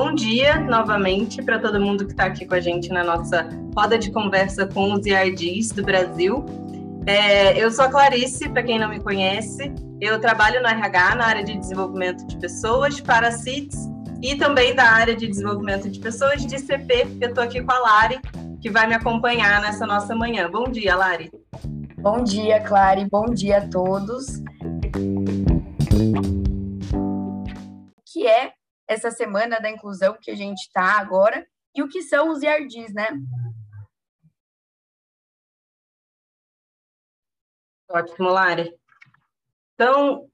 Bom dia novamente para todo mundo que está aqui com a gente na nossa roda de conversa com os IRDs do Brasil. É, eu sou a Clarice, para quem não me conhece. Eu trabalho no RH, na área de desenvolvimento de pessoas, para CITES e também da área de desenvolvimento de pessoas de CP. Eu estou aqui com a Lari, que vai me acompanhar nessa nossa manhã. Bom dia, Lari. Bom dia, Clary. Bom dia a todos. O que é essa semana da inclusão que a gente está agora e o que são os IRDs, né? Ótimo, Lari. Então,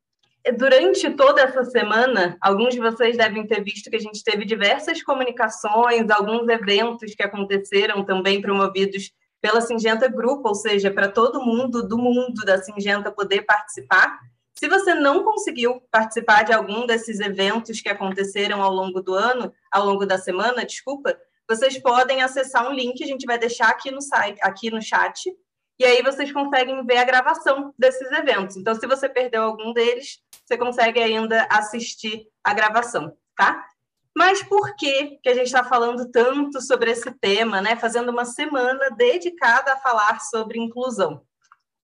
durante toda essa semana, alguns de vocês devem ter visto que a gente teve diversas comunicações, alguns eventos que aconteceram também promovidos pela Singenta Grupo, ou seja, para todo mundo do mundo da Singenta poder participar. Se você não conseguiu participar de algum desses eventos que aconteceram ao longo do ano, ao longo da semana, desculpa, vocês podem acessar um link, a gente vai deixar aqui no site, aqui no chat, e aí vocês conseguem ver a gravação desses eventos. Então, se você perdeu algum deles, você consegue ainda assistir a gravação, tá? Mas por que, que a gente está falando tanto sobre esse tema, né? Fazendo uma semana dedicada a falar sobre inclusão.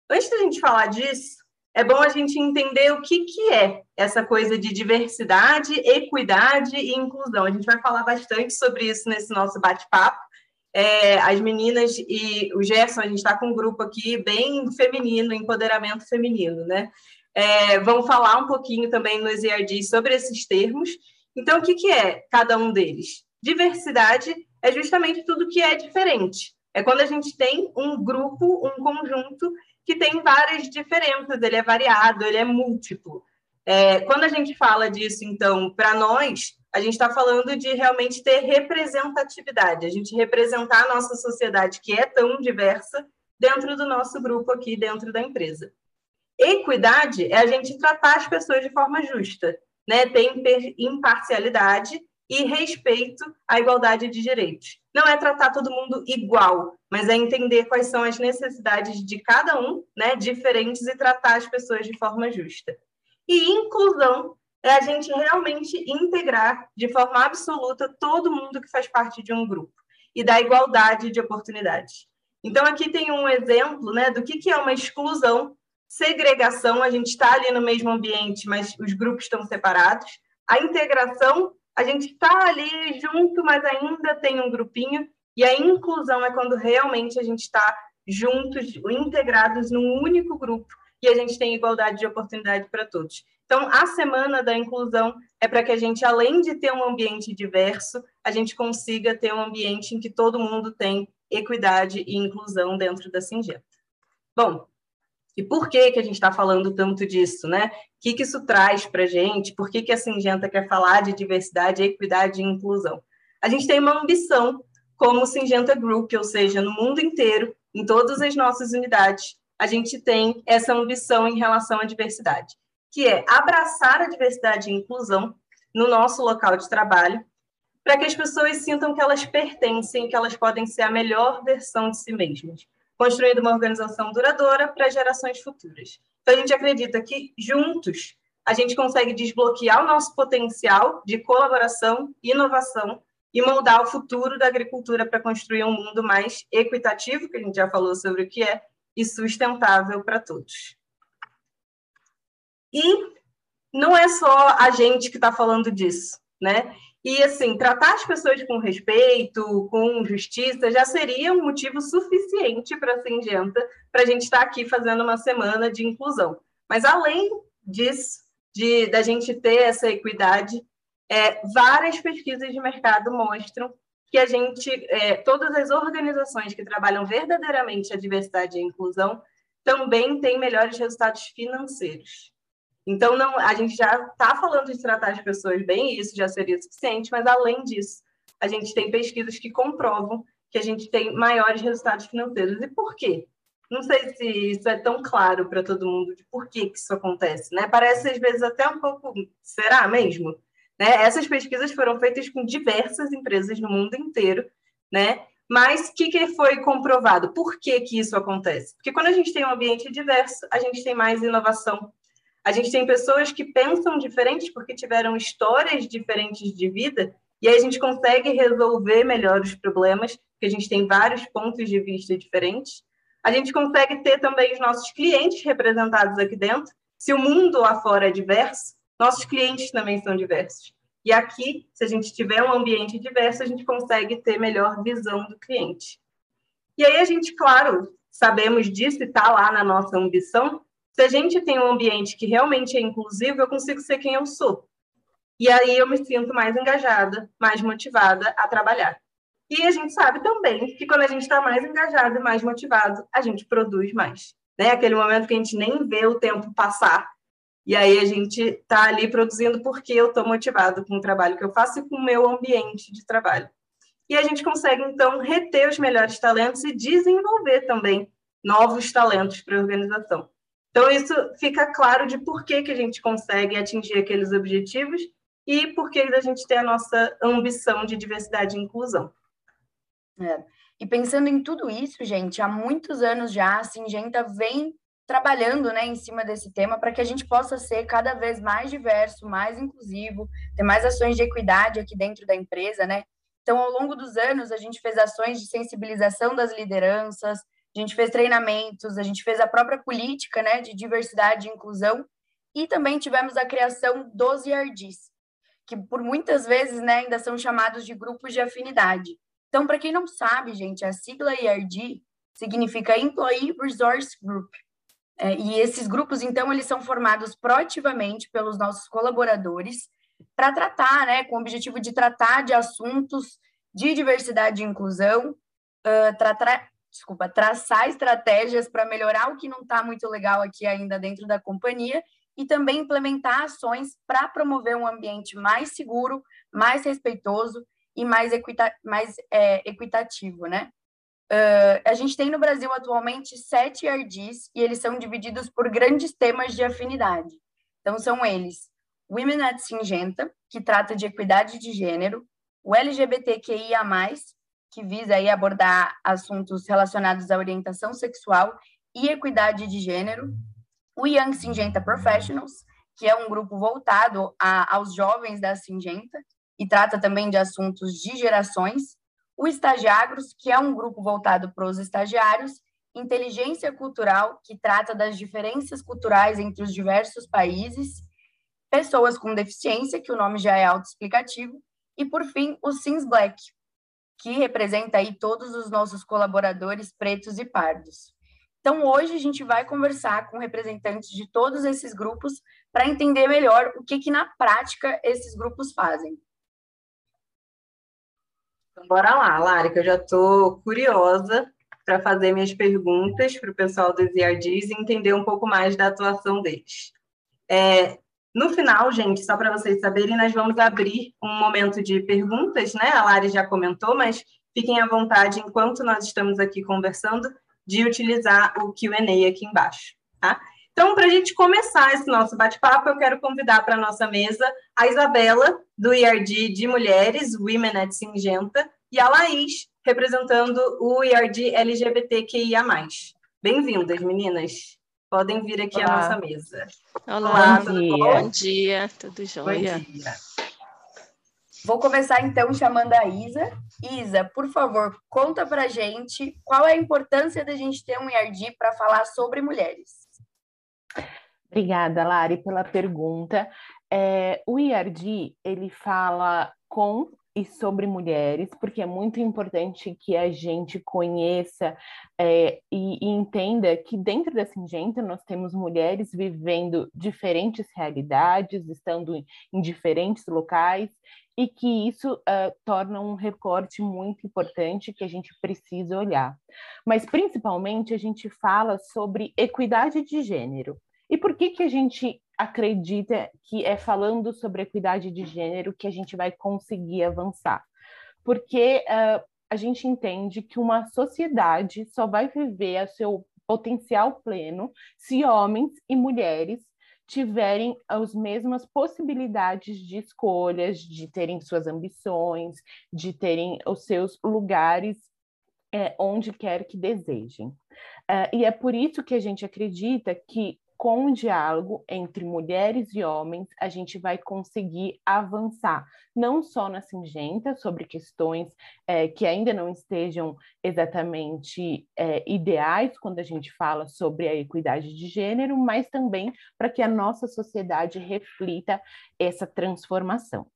Antes da gente falar disso, é bom a gente entender o que, que é essa coisa de diversidade, equidade e inclusão. A gente vai falar bastante sobre isso nesse nosso bate-papo. É, as meninas e o Gerson, a gente está com um grupo aqui bem feminino, empoderamento feminino, né? É, vão falar um pouquinho também nos IRD sobre esses termos. Então, o que, que é cada um deles? Diversidade é justamente tudo que é diferente. É quando a gente tem um grupo, um conjunto que tem várias diferenças, ele é variado, ele é múltiplo. É, quando a gente fala disso, então, para nós, a gente está falando de realmente ter representatividade, a gente representar a nossa sociedade, que é tão diversa, dentro do nosso grupo aqui, dentro da empresa. Equidade é a gente tratar as pessoas de forma justa, né? ter imparcialidade e respeito à igualdade de direitos. Não é tratar todo mundo igual, mas é entender quais são as necessidades de cada um, né, diferentes, e tratar as pessoas de forma justa. E inclusão é a gente realmente integrar de forma absoluta todo mundo que faz parte de um grupo e da igualdade de oportunidades. Então, aqui tem um exemplo né, do que, que é uma exclusão, segregação, a gente está ali no mesmo ambiente, mas os grupos estão separados. A integração a gente está ali junto, mas ainda tem um grupinho. E a inclusão é quando realmente a gente está juntos, integrados num único grupo e a gente tem igualdade de oportunidade para todos. Então, a semana da inclusão é para que a gente, além de ter um ambiente diverso, a gente consiga ter um ambiente em que todo mundo tem equidade e inclusão dentro da Singenta. Bom, e por que, que a gente está falando tanto disso, né? O que, que isso traz para a gente? Por que, que a Singenta quer falar de diversidade, equidade e inclusão? A gente tem uma ambição como Singenta Group, ou seja, no mundo inteiro, em todas as nossas unidades, a gente tem essa ambição em relação à diversidade, que é abraçar a diversidade e inclusão no nosso local de trabalho, para que as pessoas sintam que elas pertencem, que elas podem ser a melhor versão de si mesmas construindo uma organização duradoura para gerações futuras. Então, a gente acredita que, juntos, a gente consegue desbloquear o nosso potencial de colaboração, inovação e moldar o futuro da agricultura para construir um mundo mais equitativo, que a gente já falou sobre o que é, e sustentável para todos. E não é só a gente que está falando disso, né? E, assim, tratar as pessoas com respeito, com justiça, já seria um motivo suficiente para a Singenta, para a gente estar tá aqui fazendo uma semana de inclusão. Mas, além disso, de da gente ter essa equidade, é, várias pesquisas de mercado mostram que a gente, é, todas as organizações que trabalham verdadeiramente a diversidade e a inclusão, também têm melhores resultados financeiros. Então, não, a gente já está falando de tratar as pessoas bem, isso já seria suficiente, mas além disso, a gente tem pesquisas que comprovam que a gente tem maiores resultados financeiros. E por quê? Não sei se isso é tão claro para todo mundo de por que, que isso acontece, né? Parece às vezes até um pouco, será mesmo? Né? Essas pesquisas foram feitas com diversas empresas no mundo inteiro, né? Mas o que, que foi comprovado? Por que, que isso acontece? Porque quando a gente tem um ambiente diverso, a gente tem mais inovação, a gente tem pessoas que pensam diferentes porque tiveram histórias diferentes de vida e aí a gente consegue resolver melhor os problemas, porque a gente tem vários pontos de vista diferentes. A gente consegue ter também os nossos clientes representados aqui dentro. Se o mundo lá fora é diverso, nossos clientes também são diversos. E aqui, se a gente tiver um ambiente diverso, a gente consegue ter melhor visão do cliente. E aí a gente, claro, sabemos disso e está lá na nossa ambição. Se a gente tem um ambiente que realmente é inclusivo, eu consigo ser quem eu sou. E aí eu me sinto mais engajada, mais motivada a trabalhar. E a gente sabe também que quando a gente está mais engajado e mais motivado, a gente produz mais. Né? Aquele momento que a gente nem vê o tempo passar. E aí a gente está ali produzindo porque eu estou motivado com o trabalho que eu faço e com o meu ambiente de trabalho. E a gente consegue, então, reter os melhores talentos e desenvolver também novos talentos para a organização. Então, isso fica claro de por que, que a gente consegue atingir aqueles objetivos e por que a gente tem a nossa ambição de diversidade e inclusão. É. E pensando em tudo isso, gente, há muitos anos já a Singenta vem trabalhando né, em cima desse tema para que a gente possa ser cada vez mais diverso, mais inclusivo, ter mais ações de equidade aqui dentro da empresa, né? Então, ao longo dos anos, a gente fez ações de sensibilização das lideranças, a gente fez treinamentos, a gente fez a própria política né, de diversidade e inclusão, e também tivemos a criação dos IRDs, que por muitas vezes né, ainda são chamados de grupos de afinidade. Então, para quem não sabe, gente, a sigla IRD significa Employee Resource Group. É, e esses grupos, então, eles são formados proativamente pelos nossos colaboradores para tratar, né, com o objetivo de tratar de assuntos de diversidade e inclusão, uh, tratar, desculpa, traçar estratégias para melhorar o que não está muito legal aqui ainda dentro da companhia e também implementar ações para promover um ambiente mais seguro, mais respeitoso e mais, equita mais é, equitativo, né? Uh, a gente tem no Brasil atualmente sete IRDs e eles são divididos por grandes temas de afinidade. Então, são eles Women at Singenta, que trata de equidade de gênero, o LGBTQIA+, que visa aí abordar assuntos relacionados à orientação sexual e equidade de gênero, o Young Singenta Professionals, que é um grupo voltado a, aos jovens da Singenta e trata também de assuntos de gerações, o Estagiagros, que é um grupo voltado para os estagiários, Inteligência Cultural, que trata das diferenças culturais entre os diversos países, Pessoas com Deficiência, que o nome já é autoexplicativo, e, por fim, o Sims Black, que representa aí todos os nossos colaboradores pretos e pardos. Então, hoje a gente vai conversar com representantes de todos esses grupos para entender melhor o que, que na prática esses grupos fazem. Então, bora lá, Lari, que eu já estou curiosa para fazer minhas perguntas para o pessoal dos IRDs e entender um pouco mais da atuação deles. É, no final, gente, só para vocês saberem, nós vamos abrir um momento de perguntas, né? A Lari já comentou, mas fiquem à vontade, enquanto nós estamos aqui conversando, de utilizar o QA aqui embaixo, tá? Então, para a gente começar esse nosso bate-papo, eu quero convidar para a nossa mesa a Isabela, do IRD de Mulheres, Women at Singenta, e a Laís, representando o IRD LGBTQIA+. Bem-vindas, meninas. Podem vir aqui Olá. à nossa mesa. Olá, Olá bom, dia. bom dia, tudo jóia? Bom dia. Vou começar então chamando a Isa. Isa, por favor, conta pra gente qual é a importância da gente ter um IRD para falar sobre mulheres. Obrigada, Lari, pela pergunta. É, o IRD, ele fala com e sobre mulheres, porque é muito importante que a gente conheça é, e, e, entenda que dentro da Singenta nós temos mulheres vivendo diferentes realidades, estando em, diferentes locais, e que isso uh, torna um recorte muito importante que a gente precisa olhar. Mas, principalmente, a gente fala sobre equidade de gênero. E por que, que a gente acredita que é falando sobre equidade de gênero que a gente vai conseguir avançar. Porque uh, a gente entende que uma sociedade só vai viver a seu potencial pleno se homens e mulheres tiverem as mesmas possibilidades de escolhas, de terem suas ambições, de terem os seus lugares é, onde quer que desejem. Uh, e é por isso que a gente acredita que com o diálogo entre mulheres e homens, a gente vai conseguir avançar, não só na Singenta, sobre questões é, que ainda não estejam exatamente é, ideais quando a gente fala sobre a equidade de gênero, mas também para que a nossa sociedade reflita essa transformação.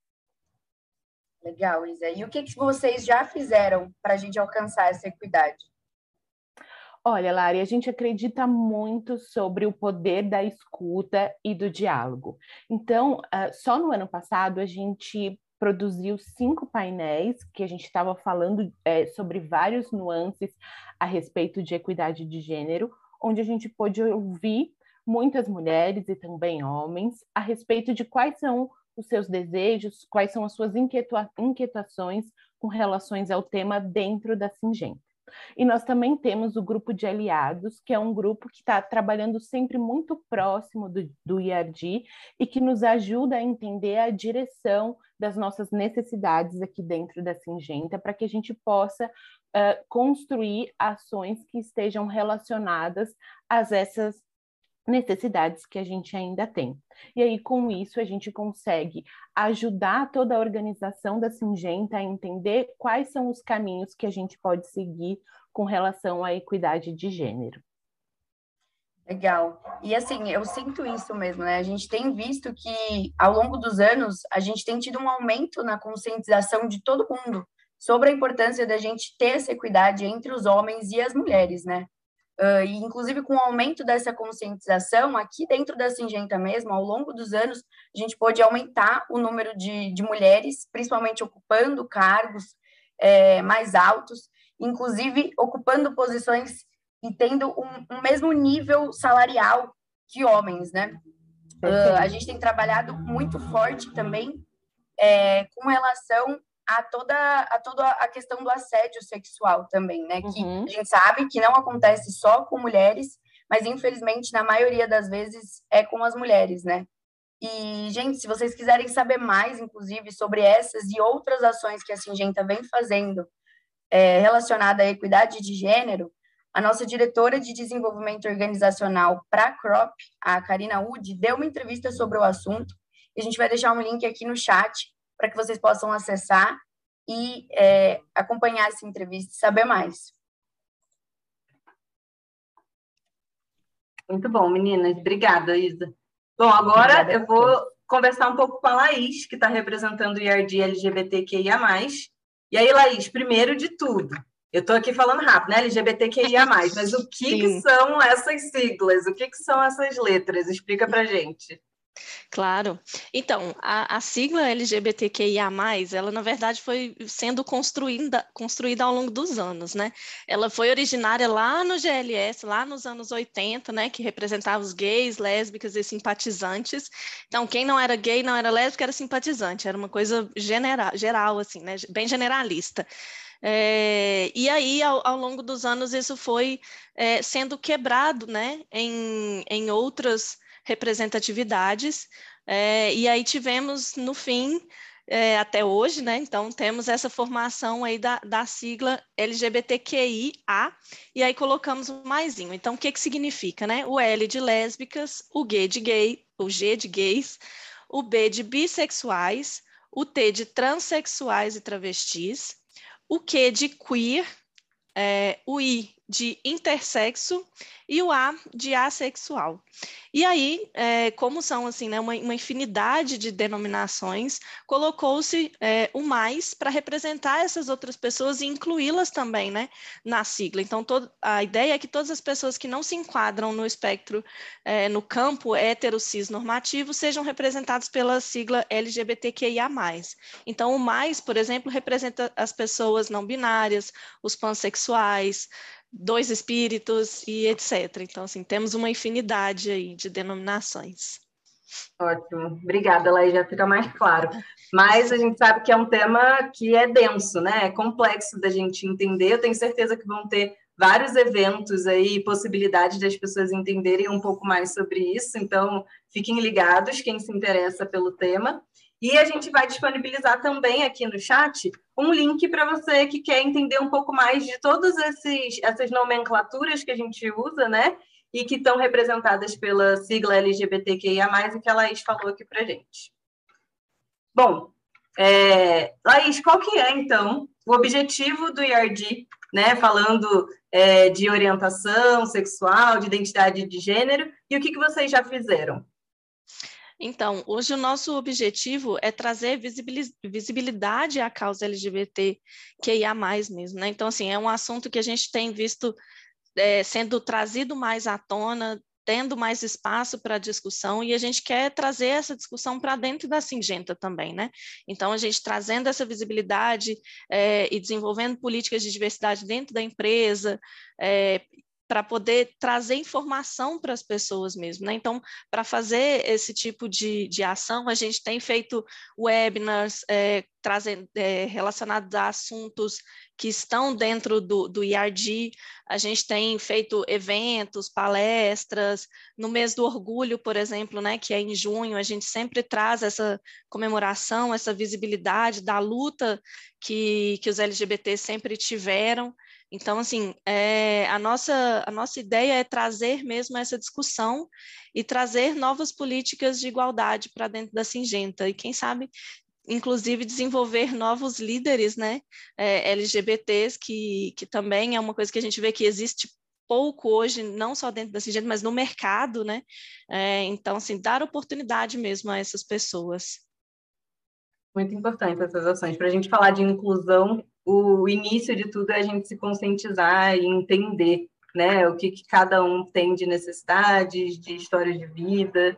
Legal, Isa. E o que, que vocês já fizeram para a gente alcançar essa equidade? Olha, Lari, a gente acredita muito sobre o poder da escuta e do diálogo. Então, uh, só no ano passado a gente produziu cinco painéis que a gente estava falando é, sobre vários nuances a respeito de equidade de gênero, onde a gente pôde ouvir muitas mulheres e também homens a respeito de quais são os seus desejos, quais são as suas inquieta inquietações com relações ao tema dentro da Singenta. E nós também temos o grupo de aliados, que é um grupo que está trabalhando sempre muito próximo do, do e que nos ajuda a entender a direção das nossas necessidades aqui dentro da Singenta, para que a gente possa uh, construir ações que estejam relacionadas a essas necessidades que a gente ainda tem. E aí, com isso, a gente consegue ajudar toda a organização da Singenta a entender quais são os caminhos que a gente pode seguir com relação à equidade de gênero. Legal. E assim, eu sinto isso mesmo, né? A gente tem visto que ao longo dos anos a gente tem tido um aumento na conscientização de todo mundo sobre a importância da gente ter essa equidade entre os homens e as mulheres, né? Uh, e, inclusive, com o aumento dessa conscientização, aqui dentro da Singenta mesmo, ao longo dos anos, a gente pôde aumentar o número de, de mulheres, principalmente ocupando cargos é, mais altos, inclusive ocupando posições e tendo um, um mesmo nível salarial que homens, né? Uh, a gente tem trabalhado muito forte também é, com relação a toda a toda a questão do assédio sexual também, né? Que uhum. a gente sabe que não acontece só com mulheres, mas infelizmente na maioria das vezes é com as mulheres, né? E gente, se vocês quiserem saber mais, inclusive sobre essas e outras ações que a Singenta vem fazendo é, relacionada à equidade de gênero, a nossa diretora de desenvolvimento organizacional para a CROP, a Karina Wood, deu uma entrevista sobre o assunto. E a gente vai deixar um link aqui no chat para que vocês possam acessar e é, acompanhar essa entrevista e saber mais. Muito bom, meninas. Obrigada, Isa. Bom, agora Obrigada eu vou conversar um pouco com a Laís, que está representando o IRD LGBTQIA+. E aí, Laís, primeiro de tudo, eu estou aqui falando rápido, né? LGBTQIA+, mas o que, que são essas siglas? O que, que são essas letras? Explica para gente. Claro. Então, a, a, sigla LGBTQIA+, ela na verdade foi sendo construída, construída ao longo dos anos, né? Ela foi originária lá no GLS, lá nos anos 80, né? Que representava os gays, lésbicas e simpatizantes. Então, quem não era gay, não era lésbica, era simpatizante. Era uma coisa genera, geral, assim, né? Bem generalista. É, e aí, ao, ao, longo dos anos, isso foi é, sendo quebrado, né? Em, em outras representatividades. É, e aí tivemos, no fim, é, até hoje, né? Então, temos essa formação aí da, da sigla LGBTQIA, e aí colocamos o maisinho. Então, o que, que significa, né? O L de lésbicas, o G de gay, o G de gays, o B de bissexuais, o T de transexuais e travestis, o Q de queer, é, o I de intersexo e o A de assexual. E aí, é, como são assim, né, uma, uma, infinidade de denominações, colocou-se é, o mais para representar essas outras pessoas e incluí-las também né, na sigla. Então, todo, a ideia é que todas as pessoas que não se enquadram no espectro, é, no campo hétero cis normativo, sejam representadas pela sigla LGBTQIA. Então, o mais, por exemplo, representa as pessoas não binárias, os pansexuais, dois espíritos e etc. Então, assim, temos uma infinidade aí de denominações. Ótimo, obrigada, Laís, já fica mais claro. Mas a gente sabe que é um tema que é denso, né? É complexo da gente entender. Eu tenho certeza que vão ter vários eventos aí, possibilidade das pessoas entenderem um pouco mais sobre isso. Então, fiquem ligados, quem se interessa pelo tema. E a gente vai disponibilizar também aqui no chat um link para você que quer entender um pouco mais de todas essas nomenclaturas que a gente usa, né? e que estão representadas pela sigla LGBTQIA+, e que a Laís falou aqui para gente. Bom, é, Laís, qual que é, então, o objetivo do IRD, né, falando é, de orientação sexual, de identidade de gênero, e o que, que vocês já fizeram? Então, hoje o nosso objetivo é trazer visibilidade à causa LGBT que ia mais mesmo, né? Então, assim, é um assunto que a gente tem visto é, sendo trazido mais à tona, tendo mais espaço para discussão e a gente quer trazer essa discussão para dentro da Singenta também, né? Então, a gente trazendo essa visibilidade é, e desenvolvendo políticas de diversidade dentro da empresa, é, para poder trazer informação para as pessoas mesmo. Né? Então, para fazer esse tipo de, de ação, a gente tem feito webinars é, trazendo, é, relacionados a assuntos que estão dentro do, do IRD, a gente tem feito eventos, palestras, no mês do orgulho, por exemplo, né, que é em junho, a gente sempre traz essa comemoração, essa visibilidade da luta que, que os LGBT sempre tiveram, então, assim, é, a, nossa, a nossa ideia é trazer mesmo essa discussão e trazer novas políticas de igualdade para dentro da Singenta. E quem sabe, inclusive, desenvolver novos líderes né, é, LGBTs, que, que também é uma coisa que a gente vê que existe pouco hoje, não só dentro da Singenta, mas no mercado, né? É, então, assim, dar oportunidade mesmo a essas pessoas. Muito importante essas ações. Para a gente falar de inclusão, o início de tudo é a gente se conscientizar e entender né, o que, que cada um tem de necessidades, de história de vida.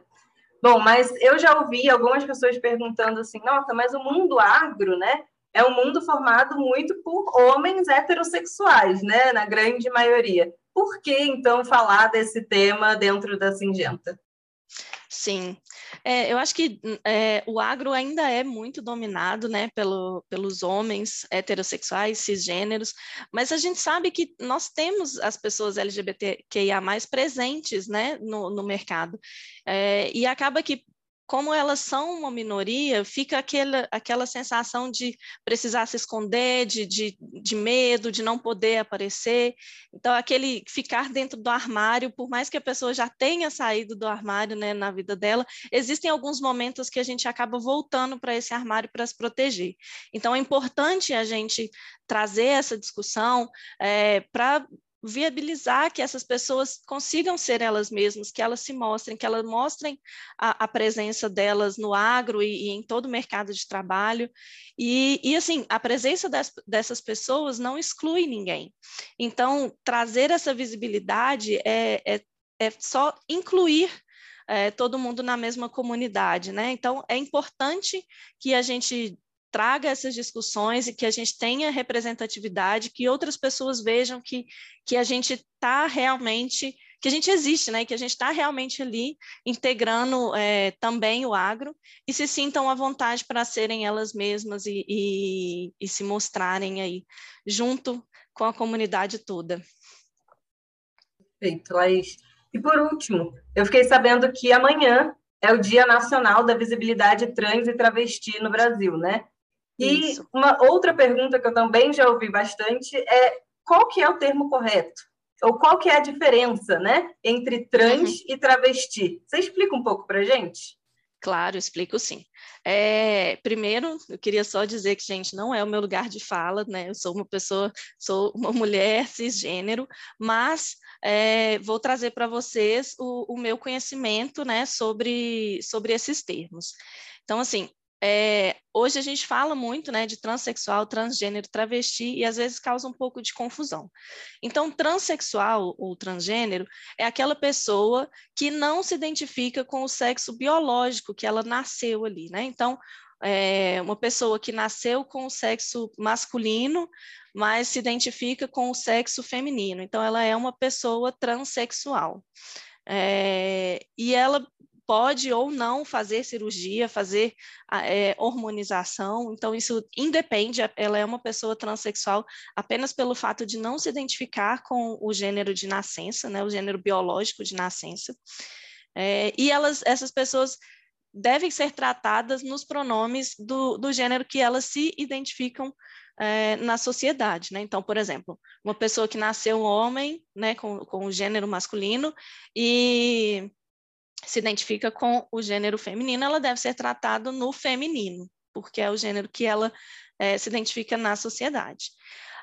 Bom, mas eu já ouvi algumas pessoas perguntando assim, nossa, mas o mundo agro, né, é um mundo formado muito por homens heterossexuais, né, na grande maioria. Por que, então, falar desse tema dentro da Singenta? Sim, é, eu acho que é, o agro ainda é muito dominado né, pelo, pelos homens heterossexuais, cisgêneros, mas a gente sabe que nós temos as pessoas LGBTQIA presentes né, no, no mercado. É, e acaba que como elas são uma minoria, fica aquela, aquela sensação de precisar se esconder, de, de, de medo, de não poder aparecer. Então, aquele ficar dentro do armário, por mais que a pessoa já tenha saído do armário né, na vida dela, existem alguns momentos que a gente acaba voltando para esse armário para se proteger. Então, é importante a gente trazer essa discussão é, para viabilizar que essas pessoas consigam ser elas mesmas, que elas se mostrem, que elas mostrem a, a presença delas no agro e, e, em todo o mercado de trabalho. E, e assim, a presença des, dessas pessoas não exclui ninguém. Então, trazer essa visibilidade é, é, é só incluir é, todo mundo na mesma comunidade, né? Então, é importante que a gente traga essas discussões e que a gente tenha representatividade, que outras pessoas vejam que, que a gente está realmente, que a gente existe, né? que a gente está realmente ali integrando é, também o agro e se sintam à vontade para serem elas mesmas e, e, e se mostrarem aí junto com a comunidade toda. Perfeito, Laís. E por último, eu fiquei sabendo que amanhã é o Dia Nacional da Visibilidade Trans e Travesti no Brasil, né? E Isso. uma outra pergunta que eu também já ouvi bastante é qual que é o termo correto? Ou qual que é a diferença, né, entre trans uhum. e travesti? Você explica um pouco para gente? Claro, explico sim. É, primeiro, eu queria só dizer que, gente, não é o meu lugar de fala, né? Eu sou uma pessoa, sou uma mulher cisgênero, mas é, vou trazer para vocês o, o, meu conhecimento, né, sobre, sobre esses termos. Então, assim, é, hoje a gente fala muito né, de transexual, transgênero, travesti, e às vezes causa um pouco de confusão. Então, transexual ou transgênero é aquela pessoa que não se identifica com o sexo biológico que ela nasceu ali, né? Então, é uma pessoa que nasceu com o sexo masculino, mas se identifica com o sexo feminino. Então, ela é uma pessoa transexual. É, e ela pode ou não fazer cirurgia, fazer é, hormonização, então isso independe, ela é uma pessoa transexual apenas pelo fato de não se identificar com o gênero de nascença, né, o gênero biológico de nascença, é, e elas, essas pessoas devem ser tratadas nos pronomes do, do gênero que elas se identificam é, na sociedade, né? Então, por exemplo, uma pessoa que nasceu homem, né, com, com o gênero masculino e se identifica com o gênero feminino, ela deve ser tratada no feminino, porque é o gênero que ela é, se identifica na sociedade.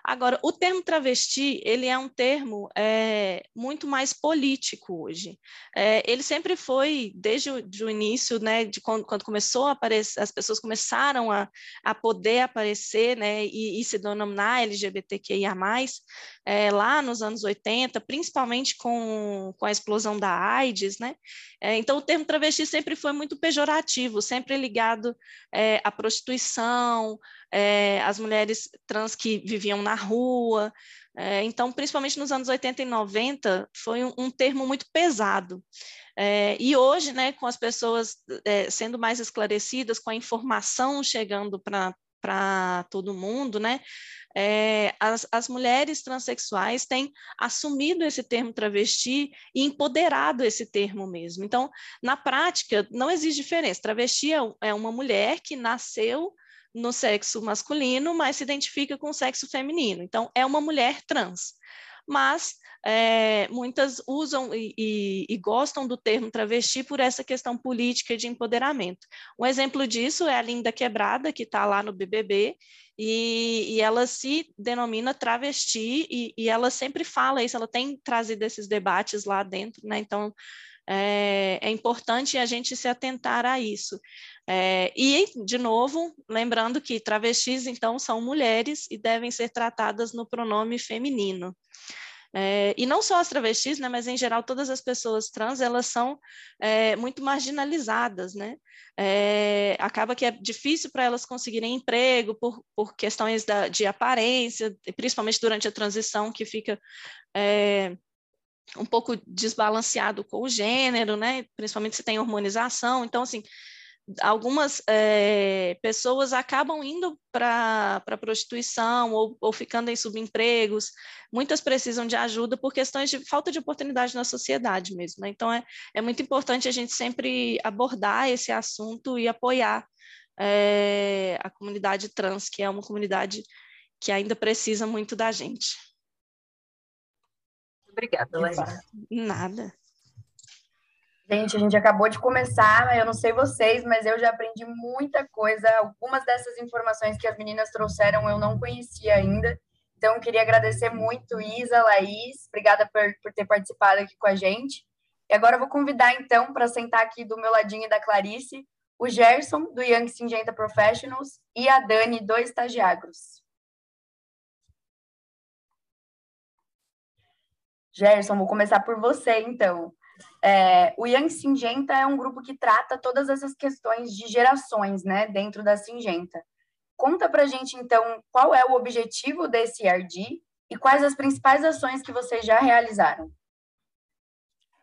Agora, o termo travesti, ele é um termo é, muito mais político hoje. É, ele sempre foi, desde o, de início, né, de quando, quando, começou a aparecer, as pessoas começaram a, a poder aparecer, né, e, e se denominar LGBTQIA+, é, lá nos anos 80, principalmente com, com a explosão da AIDS, né, é, então o termo travesti sempre foi muito pejorativo, sempre ligado à prostituição, é, as mulheres trans que viviam na rua. É, então, principalmente nos anos 80 e 90, foi um, um termo muito pesado. É, e hoje, né, com as pessoas é, sendo mais esclarecidas, com a informação chegando para todo mundo, né, é, as, as, mulheres transexuais têm assumido esse termo travesti e empoderado esse termo mesmo. Então, na prática, não existe diferença. Travesti é, é uma mulher que nasceu no sexo masculino, mas se identifica com o sexo feminino. Então, é uma mulher trans. Mas é, muitas usam e, e, e, gostam do termo travesti por essa questão política de empoderamento. Um exemplo disso é a Linda Quebrada, que está lá no BBB, e, e, ela se denomina travesti, e, ela sempre fala isso, ela tem trazido esses debates lá dentro, né? Então, é, é, importante a gente se atentar a isso. É, e, de novo, lembrando que travestis, então, são mulheres e devem ser tratadas no pronome feminino. É, e não só as travestis, né, mas em geral todas as pessoas trans, elas são é, muito marginalizadas, né? É, acaba que é difícil para elas conseguirem emprego por, por questões da, de aparência, principalmente durante a transição, que fica é, um pouco desbalanceado com o gênero, né? Principalmente se tem hormonização. Então, assim, algumas é, pessoas acabam indo para a prostituição ou, ou, ficando em subempregos, muitas precisam de ajuda por questões de falta de oportunidade na sociedade mesmo. Né? Então, é, é muito importante a gente sempre abordar esse assunto e apoiar é, a comunidade trans, que é uma comunidade que ainda precisa muito da gente. Obrigada, Larissa. Nada. Gente, a gente acabou de começar, eu não sei vocês, mas eu já aprendi muita coisa. Algumas dessas informações que as meninas trouxeram eu não conhecia ainda. Então, queria agradecer muito, Isa, Laís, obrigada por, por ter participado aqui com a gente. E agora eu vou convidar, então, para sentar aqui do meu ladinho da Clarice, o Gerson, do Young Singenta Professionals, e a Dani, do Estagiagros. Gerson, vou começar por você, então. É, o Young Singenta é um grupo que trata todas essas questões de gerações, né, dentro da Singenta. Conta pra gente, então, qual é o objetivo desse IRD e quais as principais ações que vocês já realizaram.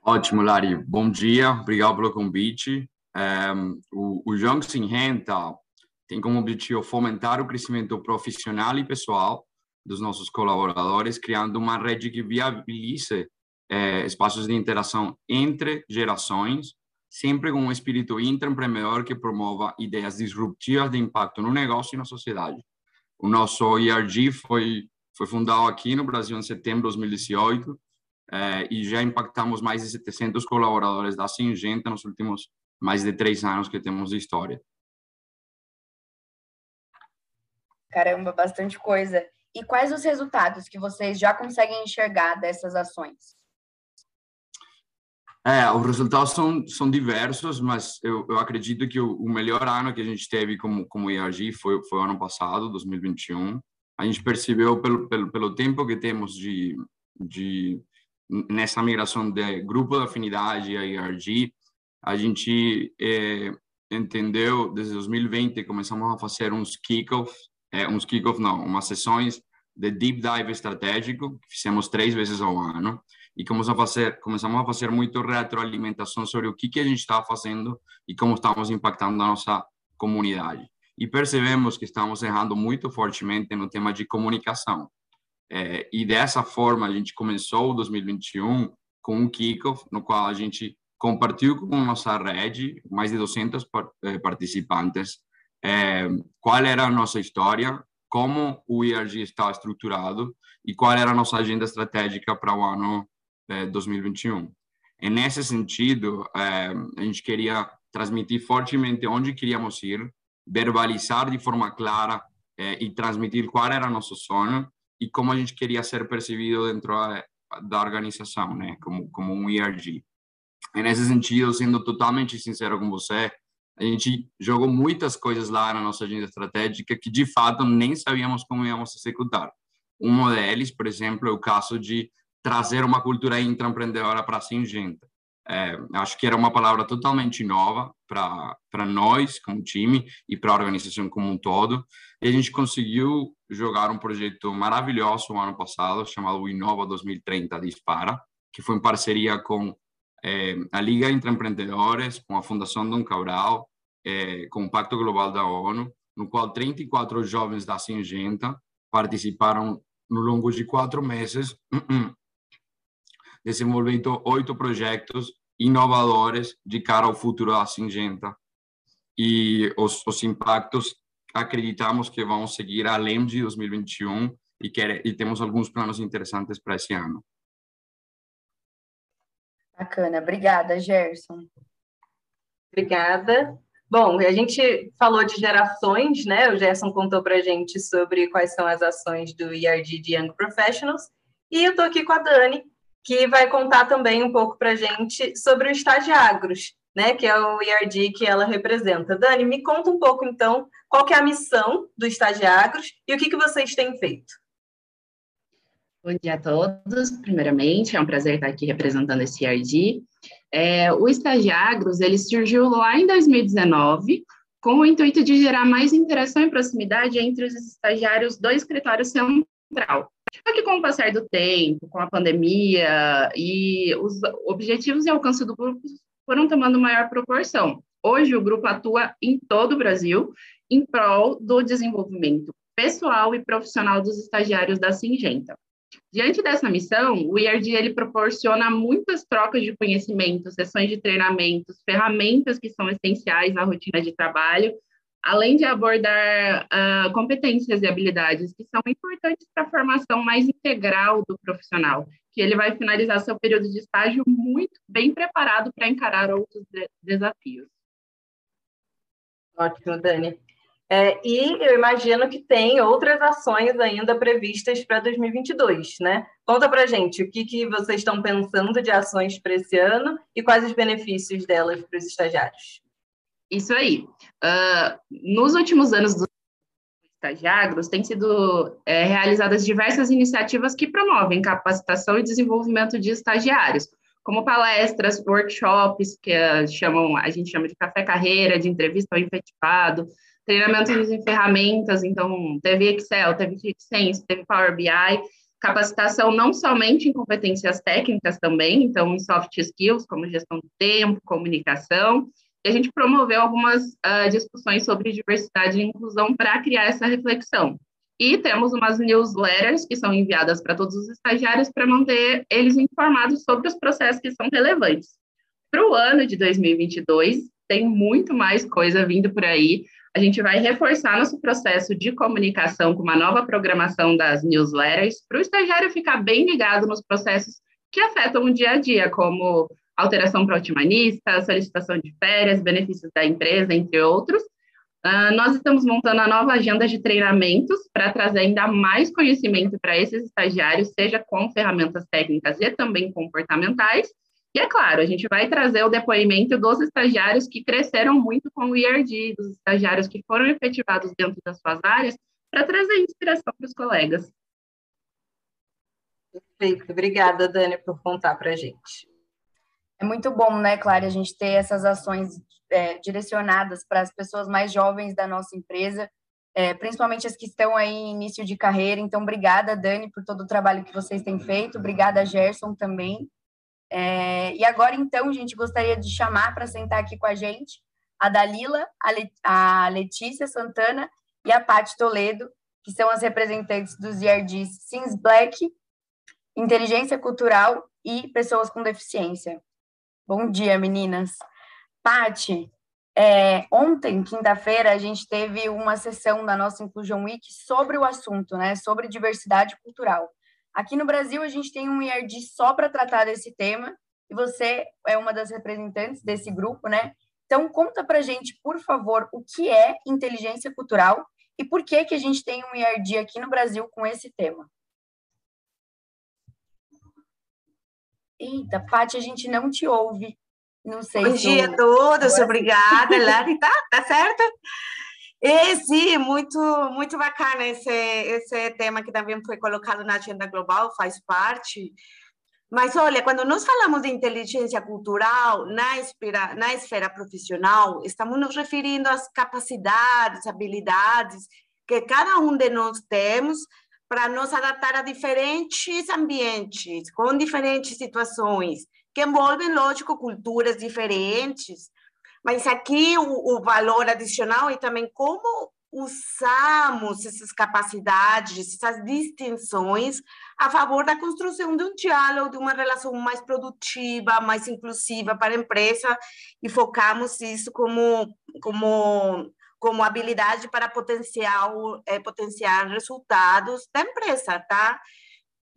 Ótimo, Lari. Bom dia, obrigado pelo convite. É, o, o Young Singenta tem como objetivo fomentar o crescimento profissional e pessoal dos nossos colaboradores, criando uma rede que viabilize é, espaços de interação entre gerações, sempre com um espírito intraempreendedor que promova ideias disruptivas de impacto no negócio e na sociedade. O nosso IRG foi, foi fundado aqui no Brasil em setembro de 2018 é, e já impactamos mais de 700 colaboradores da Singenta nos últimos mais de três anos que temos de história. Caramba, bastante coisa. E quais os resultados que vocês já conseguem enxergar dessas ações? É, os resultados são, são diversos, mas eu, eu acredito que o, o, melhor ano que a gente teve como, como IAG foi, foi o ano passado, 2021. A gente percebeu pelo, pelo, pelo tempo que temos de, de nessa migração de grupo de afinidade a IRG, a gente é, entendeu desde 2020 começamos a fazer uns kickoffs, é, uns kickoffs não, umas sessões de deep dive estratégico, que fizemos três vezes ao ano e começamos a fazer começamos a fazer muito retroalimentação sobre o que que a gente está fazendo e como estamos impactando a nossa comunidade. E percebemos que estamos errando muito fortemente no tema de comunicação. É, e dessa forma a gente começou o 2021 com um kickoff no qual a gente compartilhou com nossa rede mais de 200 eh, participantes é, qual era a nossa história como o IRG está estruturado e qual era a nossa agenda estratégica para o ano 2021. E nesse sentido, a gente queria transmitir fortemente onde queríamos ir, verbalizar de forma clara e transmitir qual era nosso sonho e como a gente queria ser percebido dentro da organização, né, como como um ERG. E nesse sentido, sendo totalmente sincero com você, a gente jogou muitas coisas lá na nossa agenda estratégica que de fato nem sabíamos como íamos executar. Um deles, por exemplo, é o caso de trazer uma cultura intraempreendedora para a Singenta. É, acho que era uma palavra totalmente nova para nós, como time, e para a organização como um todo. E a gente conseguiu jogar um projeto maravilhoso no ano passado, chamado Inova 2030 Dispara, que foi em parceria com é, a Liga Entre Empreendedores, com a Fundação Dom Cabral, é, com o Pacto Global da ONU, no qual 34 jovens da Singenta participaram no longo de quatro meses, desenvolvendo oito projetos inovadores de cara ao futuro da Singenta. E os, os impactos acreditamos que vão seguir além de 2021 e, que, e temos alguns planos interessantes para esse ano. Bacana, obrigada, Gerson. Obrigada. Bom, a gente falou de gerações, né? O Gerson contou para a gente sobre quais são as ações do ERD de Young Professionals. E eu estou aqui com a Dani, que vai contar também um pouco para a gente sobre o Estagiagros, né, que é o IRD que ela representa. Dani, me conta um pouco, então, qual que é a missão do Estagiagros e o que, que vocês têm feito. Bom dia a todos. Primeiramente, é um prazer estar aqui representando esse IRD. É, o Estagiagros, ele surgiu lá em 2019, com o intuito de gerar mais interação e proximidade entre os estagiários do escritório central. Só que com o passar do tempo, com a pandemia e os objetivos e alcance do grupo foram tomando maior proporção. Hoje o grupo atua em todo o Brasil em prol do desenvolvimento pessoal e profissional dos estagiários da Singenta. Diante dessa missão, o IRD ele proporciona muitas trocas de conhecimento, sessões de treinamentos, ferramentas que são essenciais à rotina de trabalho além de abordar uh, competências e habilidades que são importantes para a formação mais integral do profissional, que ele vai finalizar seu período de estágio muito bem preparado para encarar outros de desafios. Ótimo, Dani. É, e eu imagino que tem outras ações ainda previstas para 2022, né? Conta para gente o que, que vocês estão pensando de ações para esse ano e quais os benefícios delas para os estagiários. Isso aí. Uh, nos últimos anos do Estagiagros, têm sido é, realizadas diversas iniciativas que promovem capacitação e desenvolvimento de estagiários, como palestras, workshops, que uh, chamam, a gente chama de café carreira, de entrevista ao efetivado, treinamentos em ferramentas, então teve Excel, teve ClickSense, teve Power BI, capacitação não somente em competências técnicas também, então em soft skills, como gestão de tempo, comunicação, a gente promoveu algumas uh, discussões sobre diversidade e inclusão para criar essa reflexão. E temos umas newsletters que são enviadas para todos os estagiários para manter eles informados sobre os processos que são relevantes. Para o ano de 2022, tem muito mais coisa vindo por aí. A gente vai reforçar nosso processo de comunicação com uma nova programação das newsletters, para o estagiário ficar bem ligado nos processos que afetam o dia a dia, como alteração para otimanista, solicitação de férias, benefícios da empresa, entre outros. Uh, nós estamos montando a nova agenda de treinamentos para trazer ainda mais conhecimento para esses estagiários, seja com ferramentas técnicas e também comportamentais. E é claro, a gente vai trazer o depoimento dos estagiários que cresceram muito com o IRD, dos estagiários que foram efetivados dentro das suas áreas, para trazer inspiração para os colegas. Perfeito. Obrigada, Dani, por contar para a gente. É muito bom, né, Clara, a gente ter essas ações é, direcionadas para as pessoas mais jovens da nossa empresa, é, principalmente as que estão aí em início de carreira. Então, obrigada, Dani, por todo o trabalho que vocês têm feito. Obrigada, Gerson, também. É, e agora, então, a gente gostaria de chamar para sentar aqui com a gente a Dalila, a, Letícia Santana e a Paty Toledo, que são as representantes dos IRDs Sims Black, Inteligência Cultural e Pessoas com Deficiência. Bom dia, meninas. Pati, É, ontem, quinta-feira, a gente teve uma sessão da nossa Inclusion Week sobre o assunto, né? Sobre diversidade cultural. Aqui no Brasil, a gente tem um IRD só para tratar desse tema, e você é uma das representantes desse grupo, né? Então, conta para gente, por favor, o que é inteligência cultural e por que, que a gente tem um IRD aqui no Brasil com esse tema. Eita, Paty, a gente não te ouve. Não sei. Bom dia a todos, obrigada, Lari. Tá, tá certo? E sim, muito, muito bacana esse, esse tema que também foi colocado na agenda global, faz parte. Mas olha, quando nós falamos de inteligência cultural na esfera, na esfera profissional, estamos nos referindo às capacidades, habilidades que cada um de nós temos para nos adaptar a diferentes ambientes, com diferentes situações, que envolvem, lógico, culturas diferentes. Mas aqui o, o valor adicional é também como usamos essas capacidades, essas distinções a favor da construção de um diálogo, de uma relação mais produtiva, mais inclusiva para a empresa e focamos isso como como como habilidade para potencial é, potenciar resultados da empresa, tá?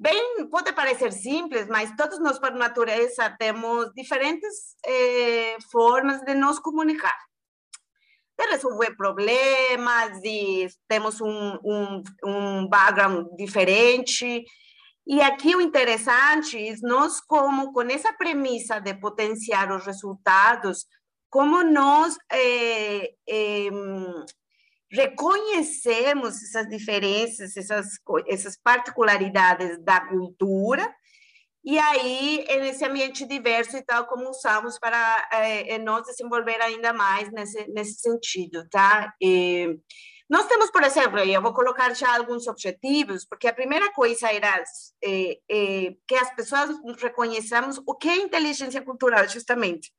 Bem, pode parecer simples, mas todos nós, por natureza, temos diferentes é, formas de nos comunicar de resolver problemas, e temos um, um, um background diferente. E aqui o interessante é nós, como com essa premissa de potenciar os resultados, como nós é, é, reconhecemos essas diferenças, essas, essas particularidades da cultura e aí, nesse ambiente diverso e tal, como usamos para é, nos desenvolver ainda mais nesse, nesse sentido, tá? E nós temos, por exemplo, eu vou colocar já alguns objetivos, porque a primeira coisa era é, é, que as pessoas reconheçamos o que é inteligência cultural, justamente.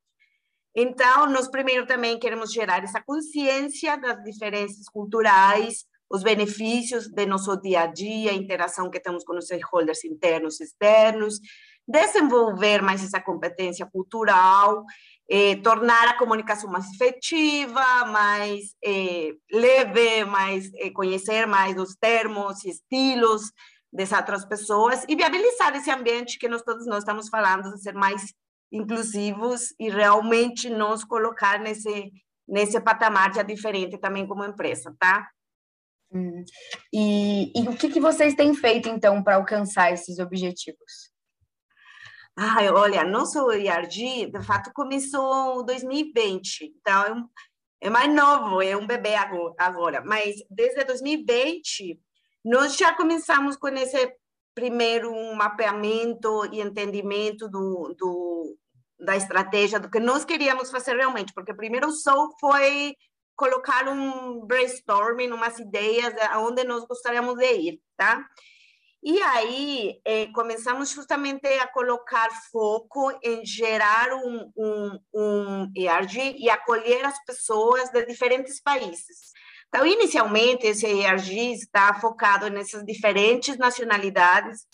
Então, nós primeiro também queremos gerar essa consciência das diferenças culturais, os benefícios de nosso dia a dia, a interação que temos com os stakeholders internos e externos, desenvolver mais essa competência cultural, eh, tornar a comunicação mais efetiva, mais eh, leve, mais eh, conhecer mais os termos e estilos dessas outras pessoas e viabilizar esse ambiente que nós todos nós estamos falando de ser mais inclusivos e realmente nos colocar nesse nesse patamar já diferente também como empresa, tá? Hum. E, e, o que, que vocês têm feito, então, para alcançar esses objetivos? Ai, olha, nosso IRG, de fato, começou em 2020, então é mais novo, é um bebê agora, mas desde 2020 nós já começamos com esse primeiro mapeamento e entendimento do, do, da estratégia, do que nós queríamos fazer realmente, porque primeiro só foi colocar um brainstorming, umas ideias aonde nós gostaríamos de ir, tá? E aí eh, começamos justamente a colocar foco em gerar um, um, um ERG e acolher as pessoas de diferentes países. Então, inicialmente, esse ERG está focado nessas diferentes nacionalidades.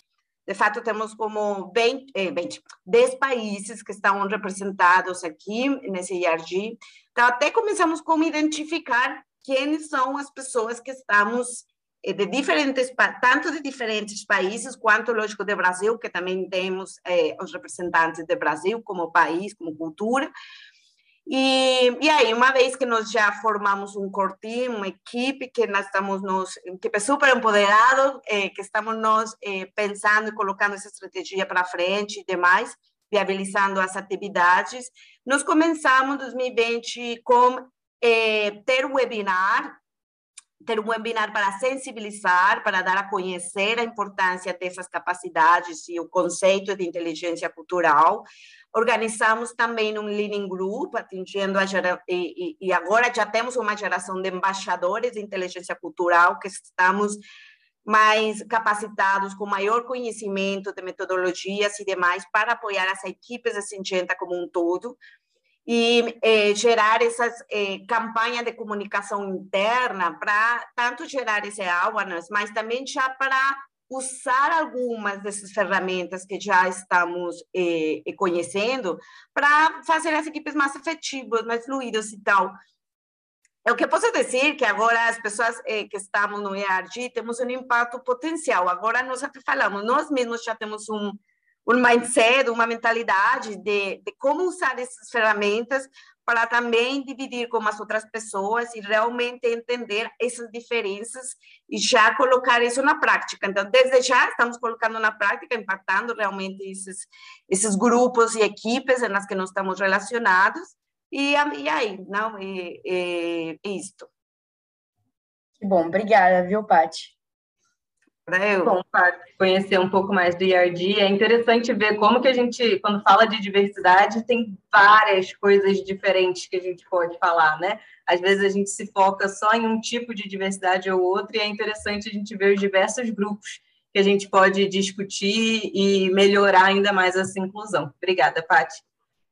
De fato, temos como 20, 20, 10 países que estão representados aqui nesse ERG. Então, até começamos como identificar quem são as pessoas que estamos eh, de diferentes, tanto de diferentes países, quanto, lógico, do Brasil, que também temos eh, os representantes do Brasil como país, como cultura. E, e aí, uma vez que nós já formamos um team, uma equipe que nós estamos nos, super empoderado, eh, que estamos nós eh, pensando e colocando essa estratégia para frente e demais, viabilizando as atividades. Nós começamos 2020 com é, ter webinar, ter um webinar para sensibilizar, para dar a conhecer a importância dessas capacidades e o conceito de inteligência cultural. Organizamos também um learning group, atingindo a gera, e, e agora já temos uma geração de embaixadores de inteligência cultural que estamos mais capacitados, com maior conhecimento de metodologias e demais, para apoiar as equipes da Singenta como um todo e eh, gerar essas eh, campanhas de comunicação interna para tanto gerar esse awareness, mas também já para usar algumas dessas ferramentas que já estamos eh, conhecendo para fazer as equipes mais efetivas, mais fluídas e tal. O que posso dizer que agora as pessoas eh, que estamos no ERG temos um impacto potencial. Agora nós falamos, nós mesmos já temos um, um mindset, uma mentalidade de, de como usar essas ferramentas para também dividir com as outras pessoas e realmente entender essas diferenças e já colocar isso na prática. Então, desde já estamos colocando na prática, impactando realmente esses, esses grupos e equipes nas que nós estamos relacionados. E, e aí, não, é, é, é isto. Bom, obrigada, viu, Paty? Eu. Bom, conhecer um pouco mais do IRD, é interessante ver como que a gente, quando fala de diversidade, tem várias coisas diferentes que a gente pode falar, né? Às vezes a gente se foca só em um tipo de diversidade ou outro, e é interessante a gente ver os diversos grupos que a gente pode discutir e melhorar ainda mais essa inclusão. Obrigada, Paty.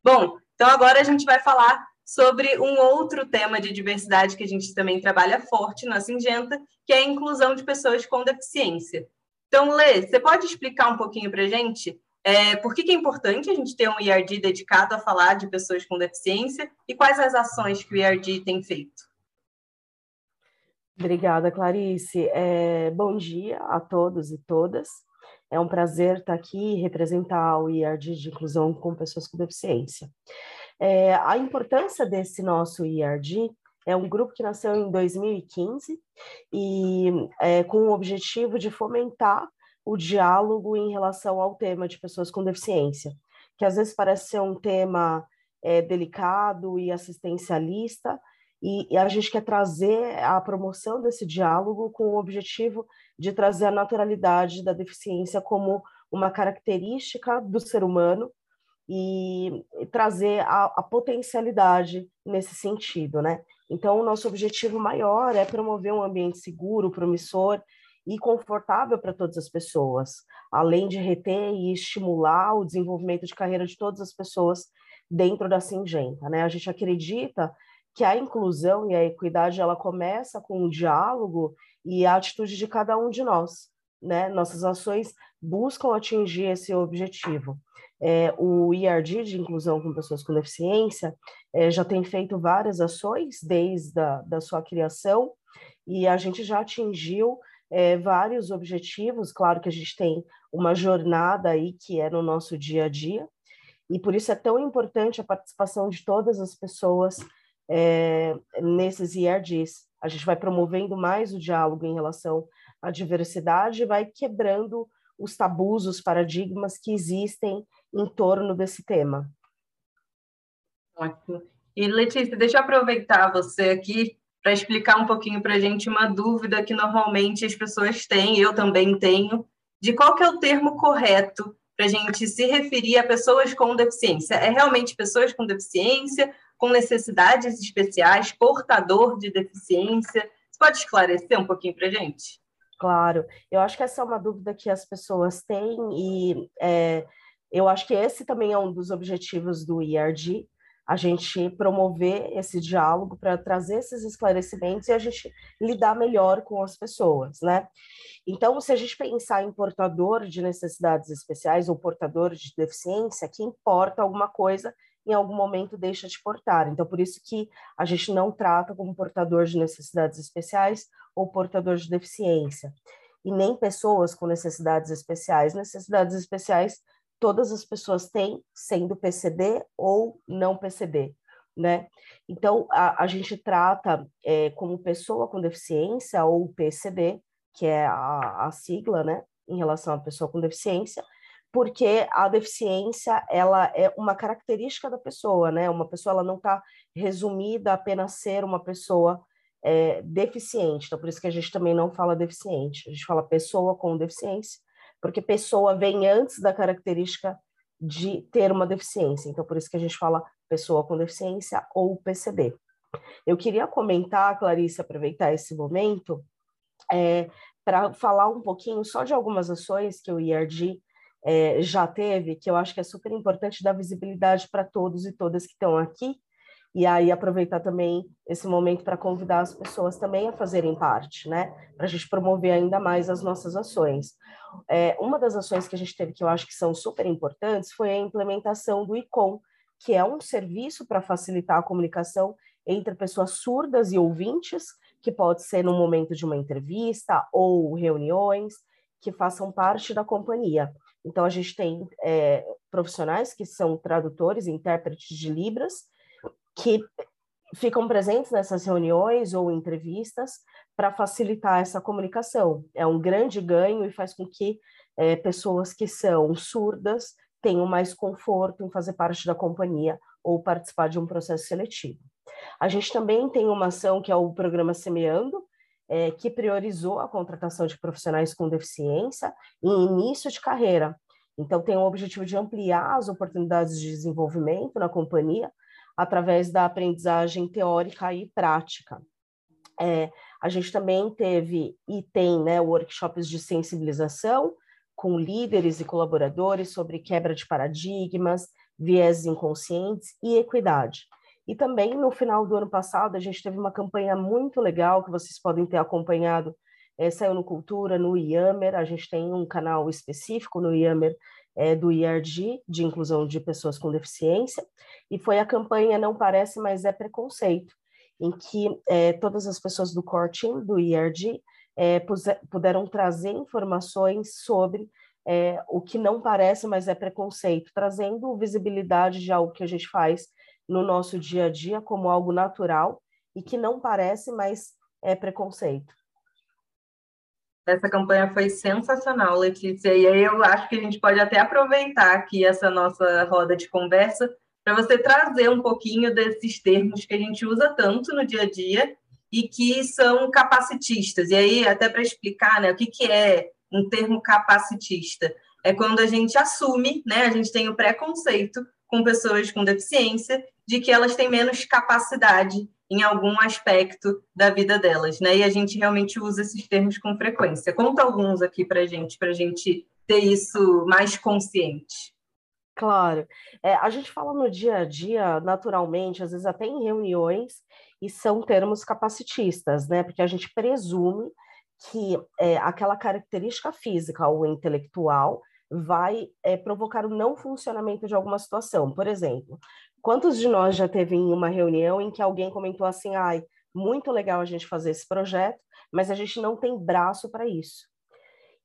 Bom, então agora a gente vai falar sobre um outro tema de diversidade que a gente também trabalha forte na Singenta, que é a inclusão de pessoas com deficiência. Então, Lê, você pode explicar um pouquinho para a gente é, por que, que, é importante a gente ter um IRD dedicado a falar de pessoas com deficiência e quais as ações que o IRD tem feito? Obrigada, Clarice. É, bom dia a todos e todas. É um prazer estar aqui e representar o IRD de inclusão com pessoas com deficiência. É, a importância desse nosso IRD é um grupo que nasceu em 2015 e é, com o objetivo de fomentar o diálogo em relação ao tema de pessoas com deficiência, que às vezes parece ser um tema é, delicado e assistencialista, e, e, a gente quer trazer a promoção desse diálogo com o objetivo de trazer a naturalidade da deficiência como uma característica do ser humano e trazer a, a, potencialidade nesse sentido, né? Então, o nosso objetivo maior é promover um ambiente seguro, promissor e confortável para todas as pessoas, além de reter e estimular o desenvolvimento de carreira de todas as pessoas dentro da Singenta, né? A gente acredita que a inclusão e a equidade ela começa com o diálogo e a atitude de cada um de nós, né? Nossas ações buscam atingir esse objetivo. É, o IRD de inclusão com pessoas com deficiência é, já tem feito várias ações desde a da sua criação e a gente já atingiu é, vários objetivos. Claro que a gente tem uma jornada aí que é no nosso dia a dia e por isso é tão importante a participação de todas as pessoas é, nesses IRDs. A gente vai promovendo mais o diálogo em relação à diversidade vai quebrando os tabus, os paradigmas que existem em torno desse tema. Ótimo. E Letícia, deixa eu aproveitar você aqui para explicar um pouquinho para a gente uma dúvida que normalmente as pessoas têm, eu também tenho, de qual que é o termo correto para a gente se referir a pessoas com deficiência. É realmente pessoas com deficiência, com necessidades especiais, portador de deficiência? Você pode esclarecer um pouquinho para a gente? Claro, eu acho que essa é uma dúvida que as pessoas têm e é, eu acho que esse também é um dos objetivos do IRD, a gente promover esse diálogo para trazer esses esclarecimentos e a gente lidar melhor com as pessoas, né? Então, se a gente pensar em portador de necessidades especiais ou portador de deficiência, que importa alguma coisa em algum momento deixa de portar. Então, por isso que a gente não trata como portador de necessidades especiais ou portador de deficiência. E nem pessoas com necessidades especiais. Necessidades especiais todas as pessoas têm, sendo PCD ou não PCD, né? Então, a, a gente trata é, como pessoa com deficiência, ou PCD, que é a, a sigla, né, em relação à pessoa com deficiência, porque a deficiência, ela é uma característica da pessoa, né? Uma pessoa, ela não está resumida a apenas ser uma pessoa é, deficiente, então por isso que a gente também não fala deficiente, a gente fala pessoa com deficiência, porque pessoa vem antes da característica de ter uma deficiência. Então, por isso que a gente fala pessoa com deficiência ou PCD. Eu queria comentar, Clarice, aproveitar esse momento é, para falar um pouquinho só de algumas ações que o IRD é, já teve, que eu acho que é super importante dar visibilidade para todos e todas que estão aqui E aí aproveitar também esse momento para convidar as pessoas também a fazerem parte, né? Para a gente promover ainda mais as nossas ações. É, uma das ações que a gente teve que eu acho que são super importantes foi a implementação do ICOM, que é um serviço para facilitar a comunicação entre pessoas surdas e ouvintes, que pode ser no momento de uma entrevista ou reuniões, que façam parte da companhia. Então, a gente tem é, profissionais que são tradutores, intérpretes de Libras, que ficam presentes nessas reuniões ou entrevistas para facilitar essa comunicação. É um grande ganho e faz com que é, pessoas que são surdas tenham mais conforto em fazer parte da companhia ou participar de um processo seletivo. A gente também tem uma ação que é o programa Semeando, é, que priorizou a contratação de profissionais com deficiência em início de carreira. Então, tem o objetivo de ampliar as oportunidades de desenvolvimento na companhia através da aprendizagem teórica e prática. É, a gente também teve e tem né, workshops de sensibilização com líderes e colaboradores sobre quebra de paradigmas, viés inconscientes e equidade. E também no final do ano passado a gente teve uma campanha muito legal que vocês podem ter acompanhado, é, saiu no Cultura, no IAMER, a gente tem um canal específico no IAMER é, do IRG, de inclusão de pessoas com deficiência, e foi a campanha Não Parece, Mas É Preconceito, em que é, todas as pessoas do core team do IRG é, puderam trazer informações sobre é, o que não parece, mas é preconceito, trazendo visibilidade de algo que a gente faz no nosso dia a dia como algo natural e que não parece, mas é preconceito. Essa campanha foi sensacional, Letícia, e aí eu acho que a gente pode até aproveitar aqui essa nossa roda de conversa para você trazer um pouquinho desses termos que a gente usa tanto no dia a dia e que são capacitistas. E aí, até para explicar né, o que, que é um termo capacitista, é quando a gente assume, né, a gente tem o preconceito com pessoas com deficiência de que elas têm menos capacidade em algum aspecto da vida delas, né? E a gente realmente usa esses termos com frequência. Conta alguns aqui para gente, para gente ter isso mais consciente. Claro. É, a gente fala no dia a dia, naturalmente, às vezes até em reuniões, e são termos capacitistas, né? Porque a gente presume que é, aquela característica física ou intelectual vai é, provocar o não funcionamento de alguma situação. Por exemplo, quantos de nós já teve em uma reunião em que alguém comentou assim, ai, muito legal a gente fazer esse projeto, mas a gente não tem braço para isso.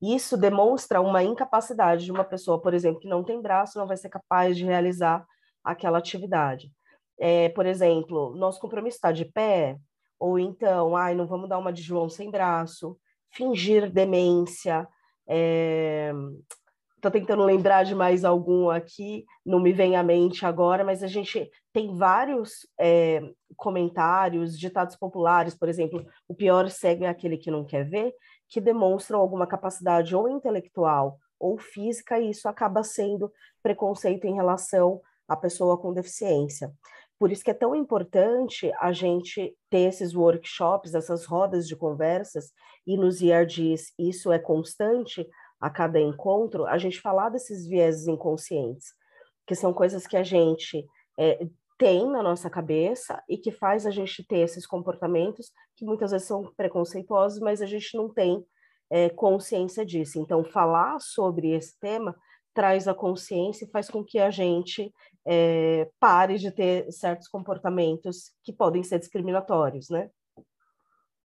Isso demonstra uma incapacidade de uma pessoa, por exemplo, que não tem braço, não vai ser capaz de realizar aquela atividade. É, por exemplo, nosso compromisso está de pé, ou então, ai, não vamos dar uma de João sem braço, fingir demência, é, Estou tentando lembrar de mais algum aqui, não me vem à mente agora, mas a gente tem vários é, comentários, ditados populares, por exemplo, o pior cego é aquele que não quer ver, que demonstram alguma capacidade ou intelectual ou física, e isso acaba sendo preconceito em relação à pessoa com deficiência. Por isso que é tão importante a gente ter esses workshops, essas rodas de conversas, e nos IRDs isso é constante, a cada encontro, a gente falar desses vieses inconscientes, que são coisas que a gente é, tem na nossa cabeça e que faz a gente ter esses comportamentos que muitas vezes são preconceituosos, mas a gente não tem é, consciência disso. Então, falar sobre esse tema traz a consciência e faz com que a gente é, pare de ter certos comportamentos que podem ser discriminatórios, né?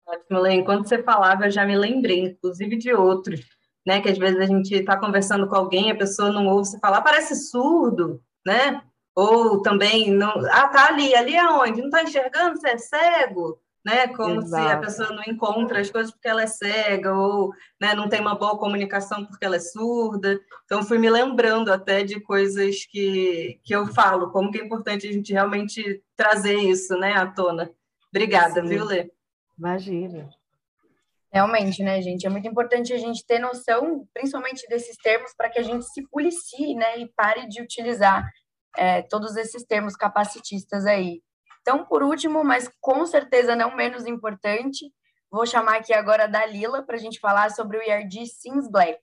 Ótimo, Lê. Enquanto você falava, eu já me lembrei, inclusive, de outros né? Que às vezes a gente está conversando com alguém, a pessoa não ouve você falar, parece surdo, né? Ou também não, ah, tá ali, ali é onde? Não está enxergando, você é cego, né? Como Exato. se a pessoa não encontra as coisas porque ela é cega ou, né, não tem uma boa comunicação porque ela é surda. Então fui me lembrando até de coisas que que eu falo, como que é importante a gente realmente trazer isso, né, à tona. Obrigada, Sim. viu, Lê? Imagina. Realmente, né, gente? É muito importante a gente ter noção, principalmente desses termos, para que a gente se policie, né, e pare de utilizar é, todos esses termos capacitistas aí. Então, por último, mas com certeza não menos importante, vou chamar aqui agora a Dalila para a gente falar sobre o IRD Sims Black.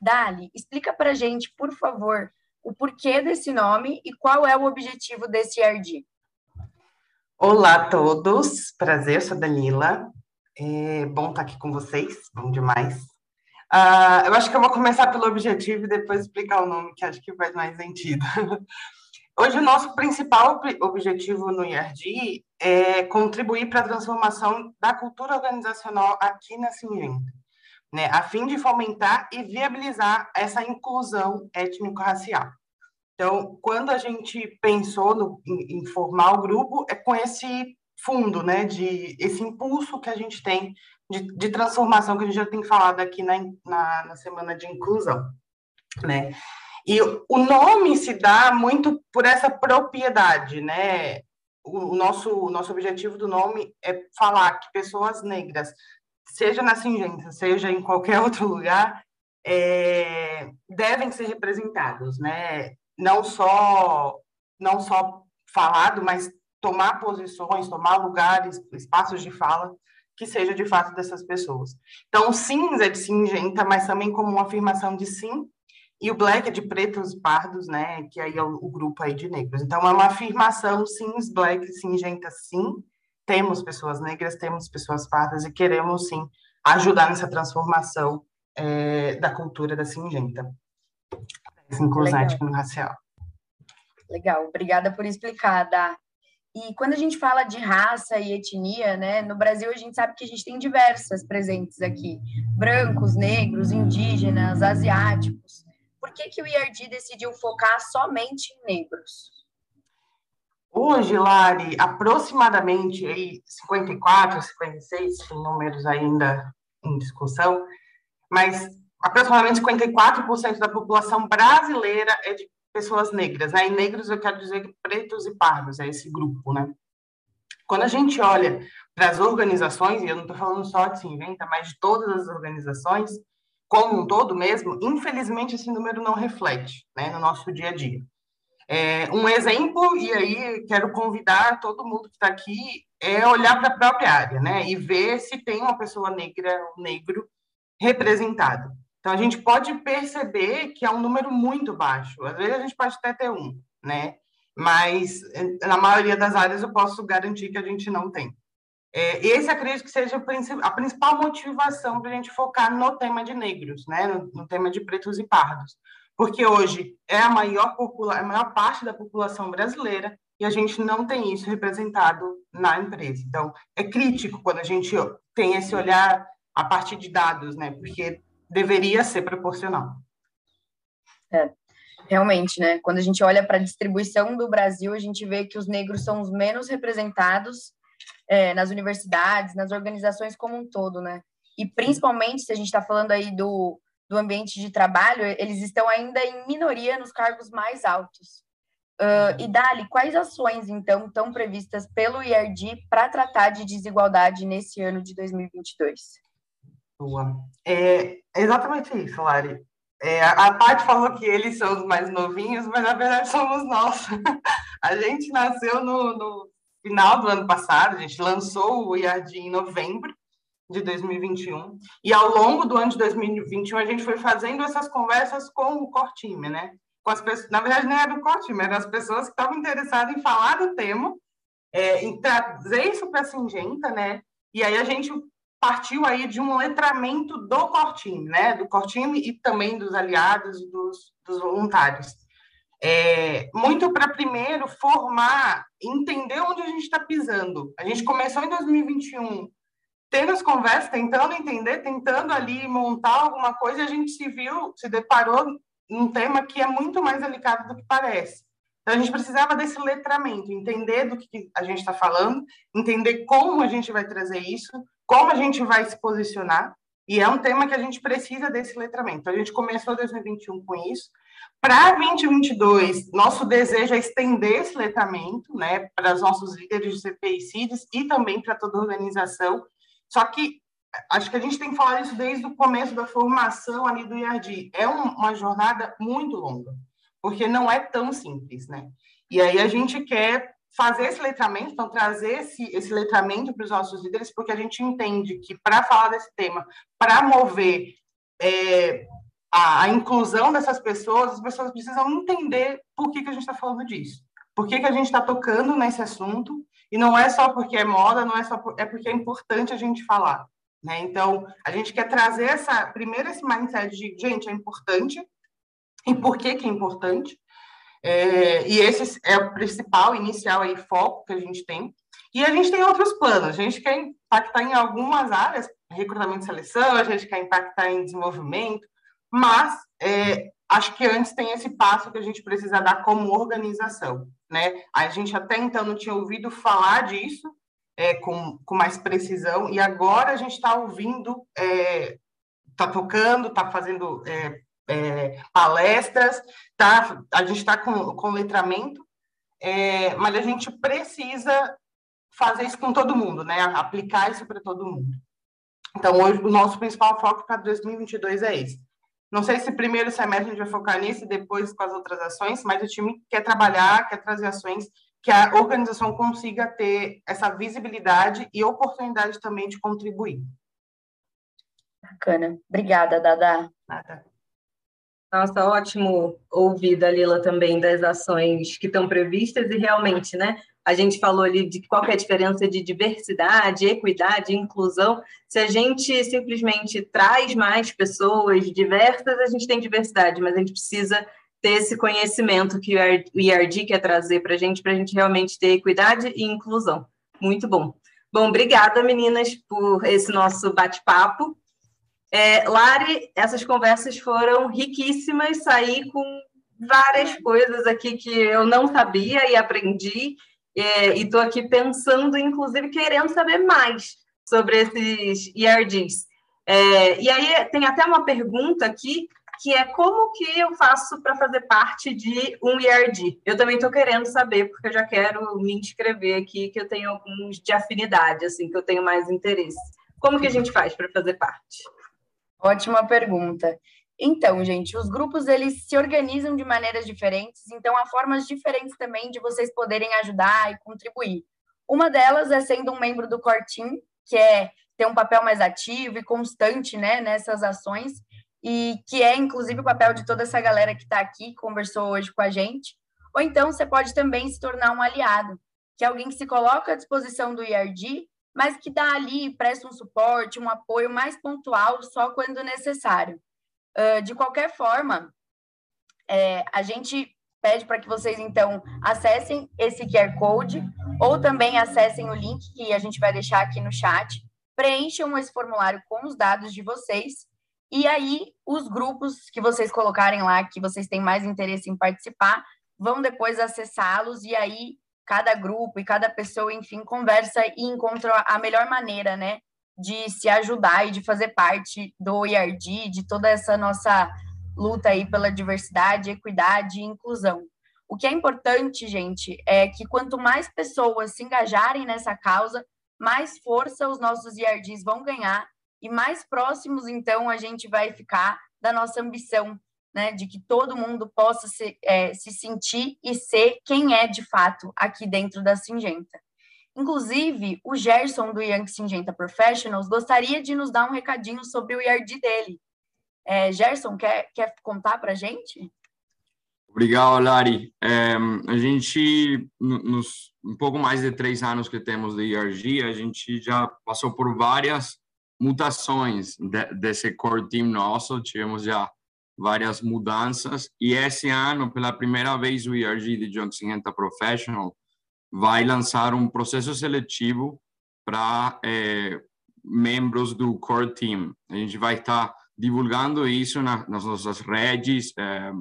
Dali, explica para a gente, por favor, o porquê desse nome e qual é o objetivo desse IRD. Olá a todos, prazer, sou Danila. É bom estar aqui com vocês, bom demais. Uh, eu acho que eu vou começar pelo objetivo e depois explicar o nome, que acho que faz mais sentido. Hoje, o nosso principal objetivo no IRD é contribuir para a transformação da cultura organizacional aqui na Singenta, né, a fim de fomentar e viabilizar essa inclusão étnico-racial. Então, quando a gente pensou no, em, em, formar o grupo, é com esse fundo, né, de esse impulso que a gente tem de, de transformação que a gente já tem falado aqui na, na, na semana de inclusão, né? E o nome se dá muito por essa propriedade, né? O, o nosso, o nosso objetivo do nome é falar que pessoas negras, seja na Singenta, seja em qualquer outro lugar, é, devem ser representados, né? não só não só falado, mas tomar posições, tomar lugares, espaços de fala que seja de fato dessas pessoas. Então, sim é de singenta, mas também como uma afirmação de sim, e o black é de pretos e pardos, né, que aí é o, o grupo aí de negros. Então, é uma afirmação sim, black, singenta, sim, temos pessoas negras, temos pessoas pardas e queremos sim ajudar nessa transformação é, da cultura da singenta inclusão étnico-racial. Legal, obrigada por explicar, Dá. E quando a gente fala de raça e etnia, né, no Brasil a gente sabe que a gente tem diversas presentes aqui: brancos, negros, indígenas, asiáticos. Por que, que o IRD decidiu focar somente em negros? Hoje, Lari, aproximadamente aí 54, 56, tem números ainda em discussão, mas aproximadamente 54% da população brasileira é de pessoas negras, né? Negros eu quero dizer pretos e pardos, é esse grupo, né? Quando a gente olha para as organizações, e eu não estou falando só de Sinventa, mas de todas as organizações, como um todo mesmo, infelizmente esse número não reflete né, no nosso dia a dia. É, um exemplo, e aí quero convidar todo mundo que está aqui, é olhar para a própria área, né? E ver se tem uma pessoa negra, um negro, representado. Então, a gente pode perceber que é um número muito baixo. Às vezes, a gente pode até ter um, né? Mas, na maioria das áreas, eu posso garantir que a gente não tem. É, esse, acredito que seja a principal motivação para a gente focar no tema de negros, né? No, no, tema de pretos e pardos. Porque hoje é a maior, popula a maior parte da população brasileira e a gente não tem isso representado na empresa. Então, é crítico quando a gente tem esse olhar a partir de dados, né? Porque deveria ser proporcional. É, realmente, né? Quando a gente olha para a distribuição do Brasil, a gente vê que os negros são os menos representados é, nas universidades, nas organizações como um todo, né? E principalmente, se a gente está falando aí do, do ambiente de trabalho, eles estão ainda em minoria nos cargos mais altos. Uh, e Dali, quais ações, então, estão previstas pelo IRD para tratar de desigualdade nesse ano de 2022? Boa. É exatamente isso, Lari. É, a Paty falou que eles são os mais novinhos, mas na verdade somos nós. A gente nasceu no, no final do ano passado, a gente lançou o IAD em novembro de 2021, e ao longo do ano de 2021 a gente foi fazendo essas conversas com o Cortime, né? Com as pessoas, na verdade, nem era o Cortime, eram as pessoas que estavam interessadas em falar do tema, é, em trazer isso para a Singenta, né? E aí a gente partiu aí de um letramento do Cortime, né? Do Cortime e também dos aliados e dos, dos voluntários. É, muito para primeiro formar, entender onde a gente está pisando. A gente começou em 2021 tendo as conversas, tentando entender, tentando ali montar alguma coisa, a gente se viu, se deparou num tema que é muito mais delicado do que parece. Então, a gente precisava desse letramento, entender do que a gente está falando, entender como a gente vai trazer isso, como a gente vai se posicionar, e é um tema que a gente precisa desse letramento. A gente começou 2021 com isso. Para 2022, nosso desejo é estender esse letramento né, para os nossos líderes de CPI e e também para toda a organização. Só que acho que a gente tem que falar isso desde o começo da formação ali do IAD. É um, uma jornada muito longa, porque não é tão simples, né? E aí a gente quer fazer esse letramento, então trazer esse, esse letramento para os nossos líderes, porque a gente entende que para falar desse tema, para mover é, a, a, inclusão dessas pessoas, as pessoas precisam entender por que, que a gente está falando disso. por que, que a gente está tocando nesse assunto, e não é só porque é moda, não é só por, é porque é importante a gente falar. Né? Então, a gente quer trazer essa primeiro esse mindset de, gente, é importante, e por que, que é importante, é, e esse é o principal, inicial aí, foco que a gente tem. E a gente tem outros planos. A gente quer impactar em algumas áreas, recrutamento e seleção, a gente quer impactar em desenvolvimento, mas é, acho que antes tem esse passo que a gente precisa dar como organização. Né? A gente até então não tinha ouvido falar disso é, com, com mais precisão, e agora a gente está ouvindo, está é, tá tocando, está fazendo é, palestras, tá? a gente está com, com letramento, é, mas a gente precisa fazer isso com todo mundo, né? aplicar isso para todo mundo. Então, hoje, o nosso principal foco para 2022 é esse. Não sei se primeiro semestre a gente vai focar nisso e depois com as outras ações, mas o time quer trabalhar, quer trazer ações que a organização consiga ter essa visibilidade e oportunidade também de contribuir. Bacana. Obrigada, Dada. Nada. Nossa, ótimo ouvir da Lila também das ações que estão previstas e realmente, né? A gente falou ali de qual é a diferença de diversidade, equidade, inclusão. Se a gente simplesmente traz mais pessoas diversas, a gente tem diversidade, mas a gente precisa ter esse conhecimento que o IRD quer trazer para a gente, para a gente realmente ter equidade e inclusão. Muito bom. Bom, obrigada, meninas, por esse nosso bate-papo. É, Lari, essas conversas foram riquíssimas, saí com várias coisas aqui que eu não sabia e aprendi, é, e estou aqui pensando, inclusive, querendo saber mais sobre esses IRDs. É, e aí tem até uma pergunta aqui, que é como que eu faço para fazer parte de um IRD? Eu também estou querendo saber, porque eu já quero me inscrever aqui, que eu tenho alguns de afinidade, assim, que eu tenho mais interesse. Como que a gente faz para fazer parte? Ótima pergunta. Então, gente, os grupos eles se organizam de maneiras diferentes, então há formas diferentes também de vocês poderem ajudar e contribuir. Uma delas é sendo um membro do Core Team, que é ter um papel mais ativo e constante, né, nessas ações, e que é inclusive o papel de toda essa galera que está aqui, conversou hoje com a gente. Ou então você pode também se tornar um aliado, que é alguém que se coloca à disposição do IRD mas que dá ali, presta um suporte, um apoio mais pontual só quando necessário. Uh, de qualquer forma, é, a gente pede para que vocês, então, acessem esse QR Code ou também acessem o link que a gente vai deixar aqui no chat, preencham esse formulário com os dados de vocês e aí os grupos que vocês colocarem lá, que vocês têm mais interesse em participar, vão depois acessá-los e aí cada grupo e cada pessoa, enfim, conversa e encontra a melhor maneira, né, de se ajudar e de fazer parte do IRD, de toda essa nossa luta aí pela diversidade, equidade e inclusão. O que é importante, gente, é que quanto mais pessoas se engajarem nessa causa, mais força os nossos IRDs vão ganhar e mais próximos, então, a gente vai ficar da nossa ambição né, de que todo mundo possa se, é, se sentir e ser quem é de fato aqui dentro da Singenta. Inclusive, o Gerson do Young Singenta Professionals gostaria de nos dar um recadinho sobre o IRD dele. É, Gerson, quer, quer contar para a gente? Obrigado, Lari. É, a gente, nos um pouco mais de três anos que temos de IRG, a gente já passou por várias mutações de, desse core team nosso. Tivemos já várias mudanças e esse ano, pela primeira vez, o ERG de Johnson Renta Professional vai lançar um processo seletivo para é, membros do core team. A gente vai estar tá divulgando isso na, nas nossas redes, é,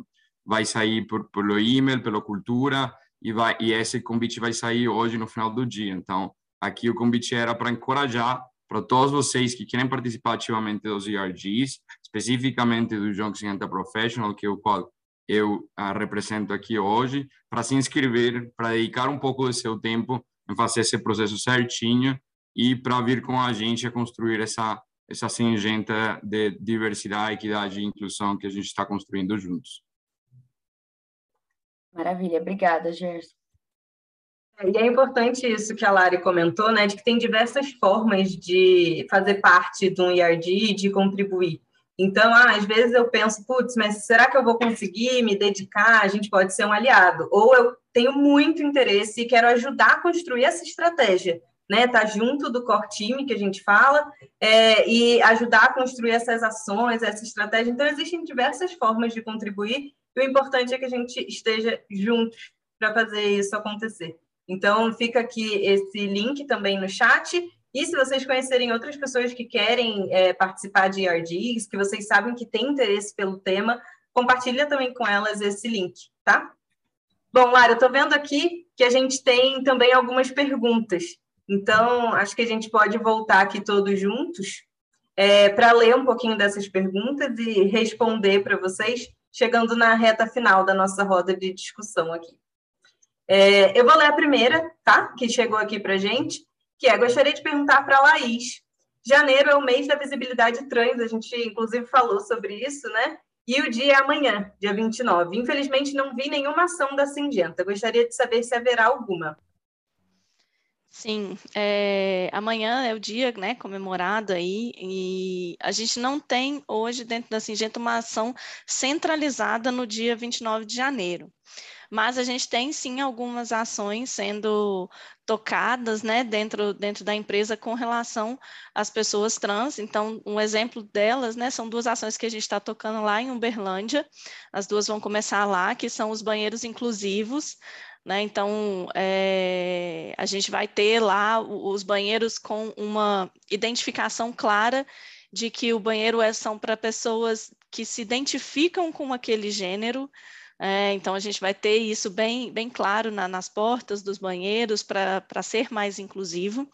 vai sair por, pelo e-mail, pela cultura e vai e esse convite vai sair hoje no final do dia. Então, aqui o convite era para encorajar para todos vocês que querem participar ativamente dos ERGs, especificamente do Johnson Hunter Professional, que é o qual eu uh, represento aqui hoje, para se inscrever, para dedicar um pouco do seu tempo em fazer esse processo certinho e para vir com a gente a construir essa essa singenta de diversidade, equidade e inclusão que a gente está construindo juntos. Maravilha, obrigada, Gerson. E é importante isso que a Lari comentou, né, de que tem diversas formas de fazer parte de um IRD, de contribuir. Então, ah, às vezes eu penso, putz, mas será que eu vou conseguir me dedicar? A gente pode ser um aliado. Ou eu tenho muito interesse e quero ajudar a construir essa estratégia, né? Tá junto do core time que a gente fala é, e ajudar a construir essas ações, essa estratégia. Então, existem diversas formas de contribuir e o importante é que a gente esteja juntos para fazer isso acontecer. Então, fica aqui esse link também no chat e se vocês conhecerem outras pessoas que querem é, participar de ERDs, que vocês sabem que têm interesse pelo tema, compartilha também com elas esse link, tá? Bom, Lara, eu estou vendo aqui que a gente tem também algumas perguntas. Então, acho que a gente pode voltar aqui todos juntos é, para ler um pouquinho dessas perguntas e responder para vocês, chegando na reta final da nossa roda de discussão aqui. É, eu vou ler a primeira, tá? Que chegou aqui para a gente que é, gostaria de perguntar para a Laís. Janeiro é o mês da visibilidade trans, a gente inclusive falou sobre isso, né? E o dia é amanhã, dia 29. Infelizmente, não vi nenhuma ação da Singenta. Gostaria de saber se haverá alguma. Sim, é, amanhã é o dia né, comemorado aí, e a gente não tem hoje dentro da Singenta uma ação centralizada no dia 29 de janeiro mas a gente tem sim algumas ações sendo tocadas né, dentro, dentro da empresa com relação às pessoas trans. Então, um exemplo delas né, são duas ações que a gente está tocando lá em Uberlândia, as duas vão começar lá, que são os banheiros inclusivos. Né? Então, é, a gente vai ter lá os banheiros com uma identificação clara de que o banheiro é, são para pessoas que se identificam com aquele gênero, é, então, a gente vai ter isso bem, bem claro na, nas portas dos banheiros para ser mais inclusivo.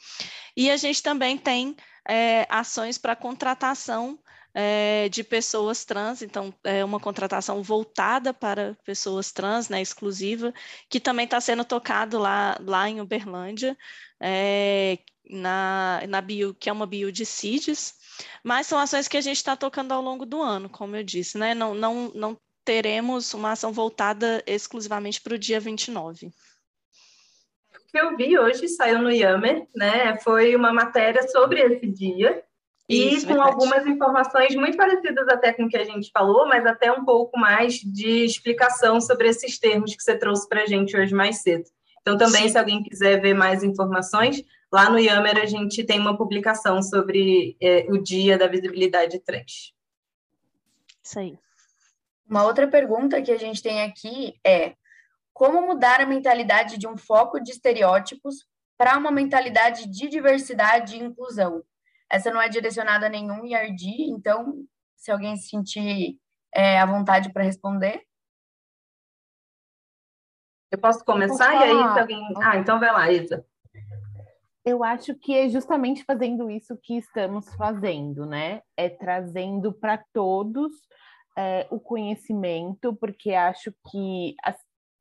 E a gente também tem é, ações para contratação é, de pessoas trans, então, é uma contratação voltada para pessoas trans, né, exclusiva, que também está sendo tocado lá, lá em Uberlândia, é, na, na bio, que é uma bio de CIDES, mas são ações que a gente está tocando ao longo do ano, como eu disse, né? Não, não, não teremos uma ação voltada exclusivamente para o dia 29. O que eu vi hoje, saiu no Yammer, né? Foi uma matéria sobre esse dia. Isso, e com verdade. algumas informações muito parecidas até com o que a gente falou, mas até um pouco mais de explicação sobre esses termos que você trouxe para a gente hoje mais cedo. Então, também, Sim. se alguém quiser ver mais informações, lá no Yammer a gente tem uma publicação sobre é, o Dia da Visibilidade Trans. Isso aí. Uma outra pergunta que a gente tem aqui é: como mudar a mentalidade de um foco de estereótipos para uma mentalidade de diversidade e inclusão? Essa não é direcionada a nenhum IRD, então, se alguém se sentir é, à vontade para responder. Eu posso começar e aí se alguém. Ah, então vai lá, Isa. Eu acho que é justamente fazendo isso que estamos fazendo, né? É trazendo para todos é, o conhecimento, porque acho que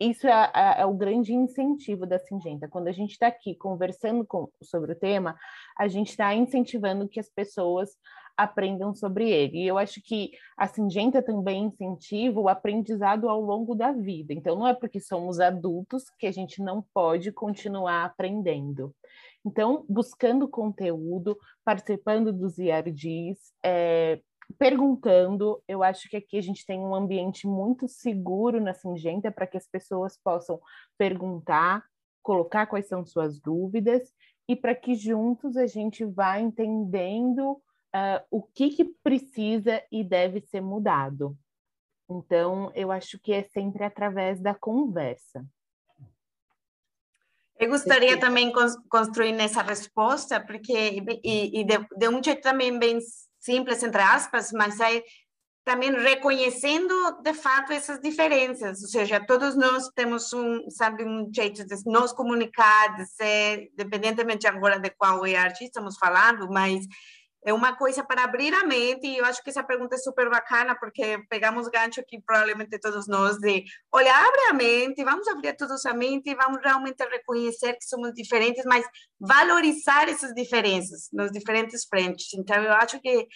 isso é, é, é, o grande incentivo da Singenta. Quando a gente está aqui conversando com, sobre o tema, a gente está incentivando que as pessoas aprendam sobre ele. E eu acho que a Singenta também incentiva o aprendizado ao longo da vida. Então, não é porque somos adultos que a gente não pode continuar aprendendo. Então, buscando conteúdo, participando dos IRDs, é, perguntando. Eu acho que aqui a gente tem um ambiente muito seguro na Singenta para que as pessoas possam perguntar, colocar quais são suas dúvidas e para que juntos a gente vá entendendo uh, o que, que precisa e deve ser mudado. Então, eu acho que é sempre através da conversa. Eu gostaria também construir nessa resposta, porque e, e de, de um jeito também bem simples, entre aspas, mas aí também reconhecendo de fato essas diferenças, ou seja, todos nós temos um, sabe, um jeito de nos comunicar, de ser, independentemente agora de qual ERG estamos falando, mas é uma coisa para abrir a mente, e eu acho que essa pergunta é super bacana, porque pegamos gancho aqui, provavelmente todos nós, de, olha, abre a mente, vamos abrir todos a mente, vamos realmente reconhecer que somos diferentes, mas valorizar essas diferenças nos diferentes frentes. Então, eu acho que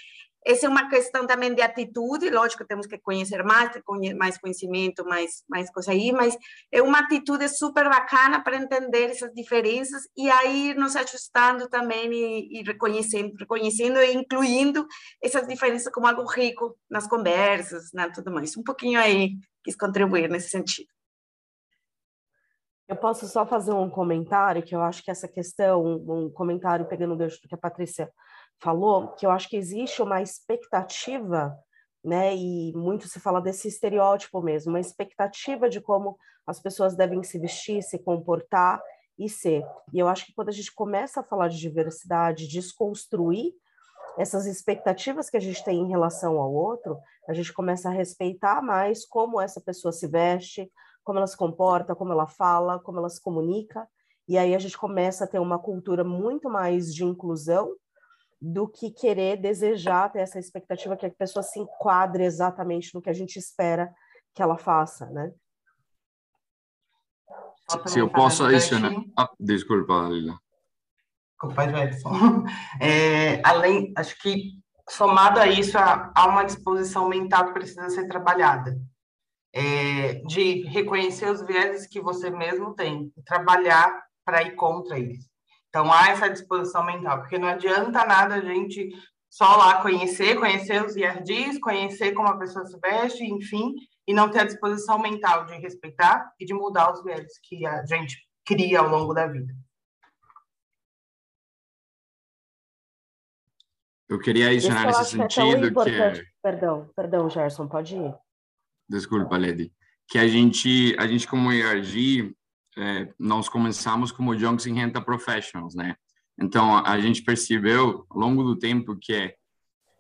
essa é uma questão também de atitude, lógico, temos que conhecer mais, ter mais conhecimento, mais, mais coisa aí, mas é uma atitude super bacana para entender essas diferenças e aí nos ajustando também e, e reconhecendo, reconhecendo e incluindo essas diferenças como algo rico nas conversas, né, tudo mais. Um pouquinho aí quis contribuir nesse sentido. Eu posso só fazer um comentário, que eu acho que essa questão, um comentário pegando o gancho do que a Patrícia falou, que eu acho que existe uma expectativa, né, e muito se fala desse estereótipo mesmo, uma expectativa de como as pessoas devem se vestir, se comportar e ser. E eu acho que quando a gente começa a falar de diversidade, desconstruir essas expectativas que a gente tem em relação ao outro, a gente começa a respeitar mais como essa pessoa se veste, como ela se comporta, como ela fala, como ela se comunica, e aí a gente começa a ter uma cultura muito mais de inclusão do que querer desejar ter essa expectativa que a pessoa se enquadre exatamente no que a gente espera que ela faça, né? Se eu posso adicionar... Ah, desculpa, Lila. Desculpa, Edson. É, além, acho que somado a isso, há, há uma disposição mental que precisa ser trabalhada. É, de reconhecer os vieses que você mesmo tem e trabalhar para ir contra eles. Então, há essa disposição mental, porque não adianta nada a gente só lá conhecer, conhecer os IRDs, conhecer como a pessoa se veste, enfim, e não ter a disposição mental de respeitar e de mudar os viés que a gente cria ao longo da vida. Eu queria adicionar nesse sentido que, é que... Perdão, perdão, Gerson, pode ir. Desculpa, Lady. Que a gente, a gente como IRG, é, nós começamos como Junction Renta Professionals, né? Então, a gente percebeu ao longo do tempo que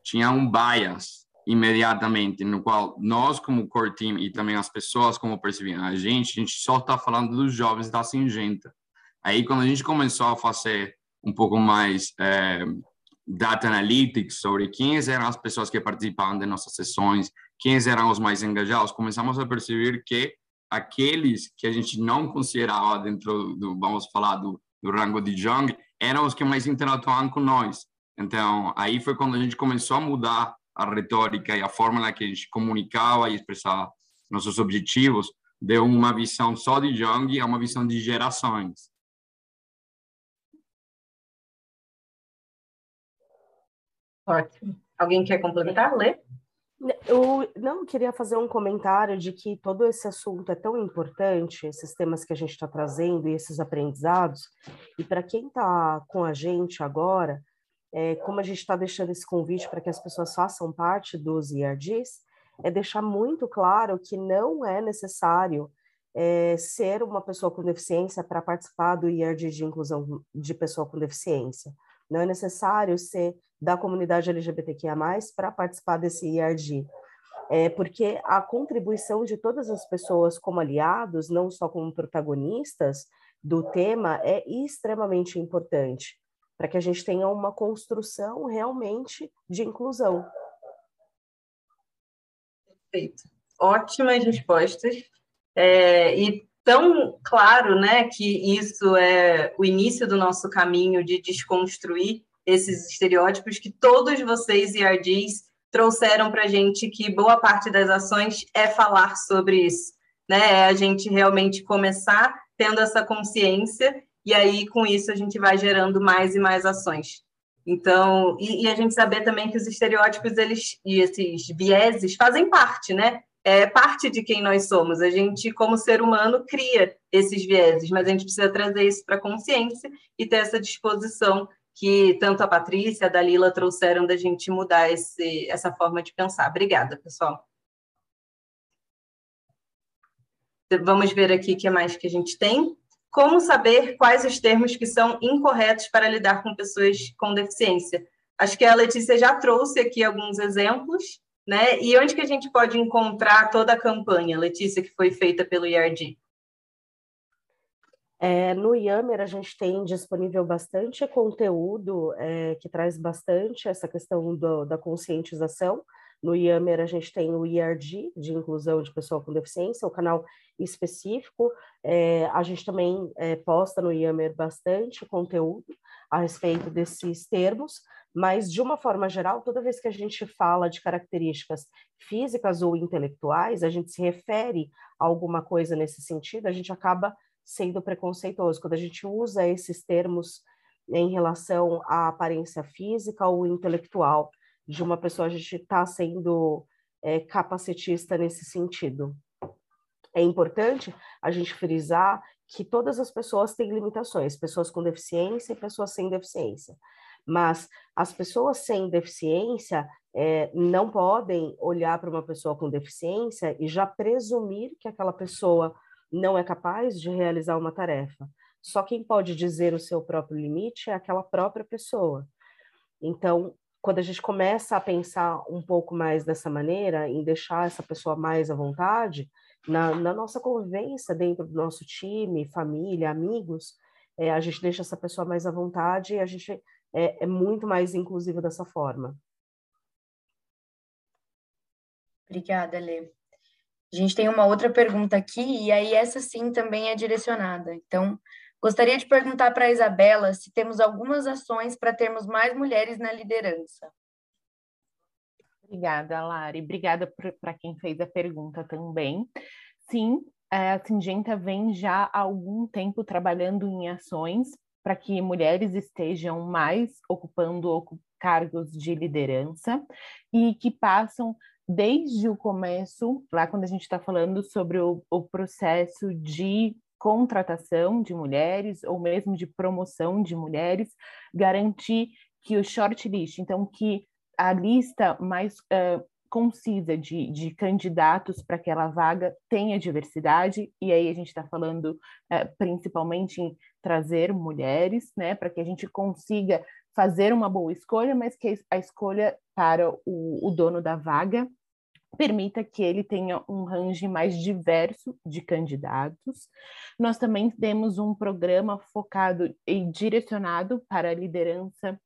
tinha um bias imediatamente, no qual nós, como core team, e também as pessoas, como percebiam a gente, a gente só está falando dos jovens da Singenta. Aí, quando a gente começou a fazer um pouco mais é, data analytics sobre quem eram as pessoas que participavam de nossas sessões, quem eram os mais engajados, começamos a perceber que aqueles que a gente não considerava dentro do, vamos falar, do, do rango de Jung, eram os que mais interatuavam com nós. Então, aí foi quando a gente começou a mudar a retórica e a forma que a gente comunicava e expressava nossos objetivos, deu uma visão só de Jung a uma visão de gerações. Ótimo. Alguém quer complementar? Lê? Eu não queria fazer um comentário de que todo esse assunto é tão importante, esses temas que a gente está trazendo e esses aprendizados, e para quem está com a gente agora, é, como a gente está deixando esse convite para que as pessoas façam parte dos IRDs, é deixar muito claro que não é necessário é, ser uma pessoa com deficiência para participar do IRD de inclusão de pessoa com deficiência. Não é necessário ser da comunidade LGBTQIA+, para participar desse IRD. É, porque a contribuição de todas as pessoas como aliados, não só como protagonistas do tema, é extremamente importante para que a gente tenha uma construção realmente de inclusão. Perfeito. Ótimas respostas. É, e tão claro né, que isso é o início do nosso caminho de desconstruir esses estereótipos que todos vocês, IRDs, trouxeram para a gente que boa parte das ações é falar sobre isso, né? É a gente realmente começar tendo essa consciência e aí com isso a gente vai gerando mais e mais ações. Então, e, e a gente saber também que os estereótipos eles e esses vieses fazem parte, né? É parte de quem nós somos. A gente, como ser humano, cria esses vieses, mas a gente precisa trazer isso para a consciência e ter essa disposição que tanto a Patrícia, a Dalila trouxeram da gente mudar esse, essa forma de pensar. Obrigada, pessoal. Vamos ver aqui o que mais que a gente tem. Como saber quais os termos que são incorretos para lidar com pessoas com deficiência? Acho que a Letícia já trouxe aqui alguns exemplos, né? E onde que a gente pode encontrar toda a campanha, Letícia, que foi feita pelo IRD? É, no Yammer, a gente tem disponível bastante conteúdo é, que traz bastante essa questão do, da conscientização, No IAMER, a gente tem o IRD, de inclusão de pessoa com deficiência, o canal específico. É, a gente também é, posta no IAMER bastante conteúdo a respeito desses termos, mas, de uma forma geral, toda vez que a gente fala de características físicas ou intelectuais, a gente se refere a alguma coisa nesse sentido, a gente acaba sendo preconceituoso. Quando a gente usa esses termos em relação à aparência física ou intelectual de uma pessoa, a gente está sendo é, capacitista nesse sentido. É importante a gente frisar que todas as pessoas têm limitações, pessoas com deficiência e pessoas sem deficiência. Mas as pessoas sem deficiência é, não podem olhar para uma pessoa com deficiência e já presumir que aquela pessoa não é capaz de realizar uma tarefa. Só quem pode dizer o seu próprio limite é aquela própria pessoa. Então, quando a gente começa a pensar um pouco mais dessa maneira, em deixar essa pessoa mais à vontade, na, na nossa convivência dentro do nosso time, família, amigos, é, a gente deixa essa pessoa mais à vontade e a gente é, é muito mais inclusivo dessa forma. Obrigada, Lê. A gente tem uma outra pergunta aqui, e aí essa sim também é direcionada. Então, Gostaria de perguntar para a Isabela se temos algumas ações para termos mais mulheres na liderança. Obrigada, Lari. Obrigada para quem fez a pergunta também. Sim, a Singenta vem já há algum tempo trabalhando em ações para que mulheres estejam mais ocupando cargos de liderança e que passam desde o começo, lá quando a gente está falando sobre o, o processo de contratação de mulheres ou mesmo de promoção de mulheres, garantir que o shortlist, então que a lista mais uh, concisa de, de candidatos para aquela vaga tenha diversidade, e aí a gente está falando uh, principalmente em trazer mulheres, né, para que a gente consiga fazer uma boa escolha, mas que a escolha para o, o dono da vaga permita que ele tenha um range mais diverso de candidatos. Nós também temos um programa focado e direcionado para a liderança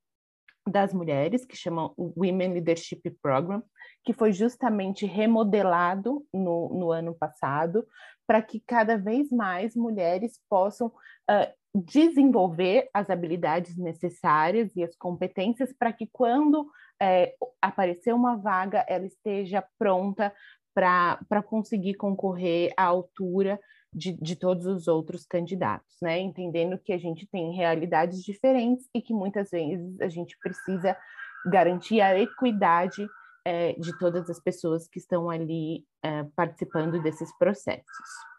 das mulheres, que chama o Women Leadership Program, que foi justamente remodelado no, no ano passado, para que cada vez mais mulheres possam uh, desenvolver as habilidades necessárias e as competências para que quando é, aparecer uma vaga ela esteja pronta para conseguir concorrer à altura de, de todos os outros candidatos, né? Entendendo que a gente tem realidades diferentes e que muitas vezes a gente precisa garantir a equidade é, de todas as pessoas que estão ali é, participando desses processos.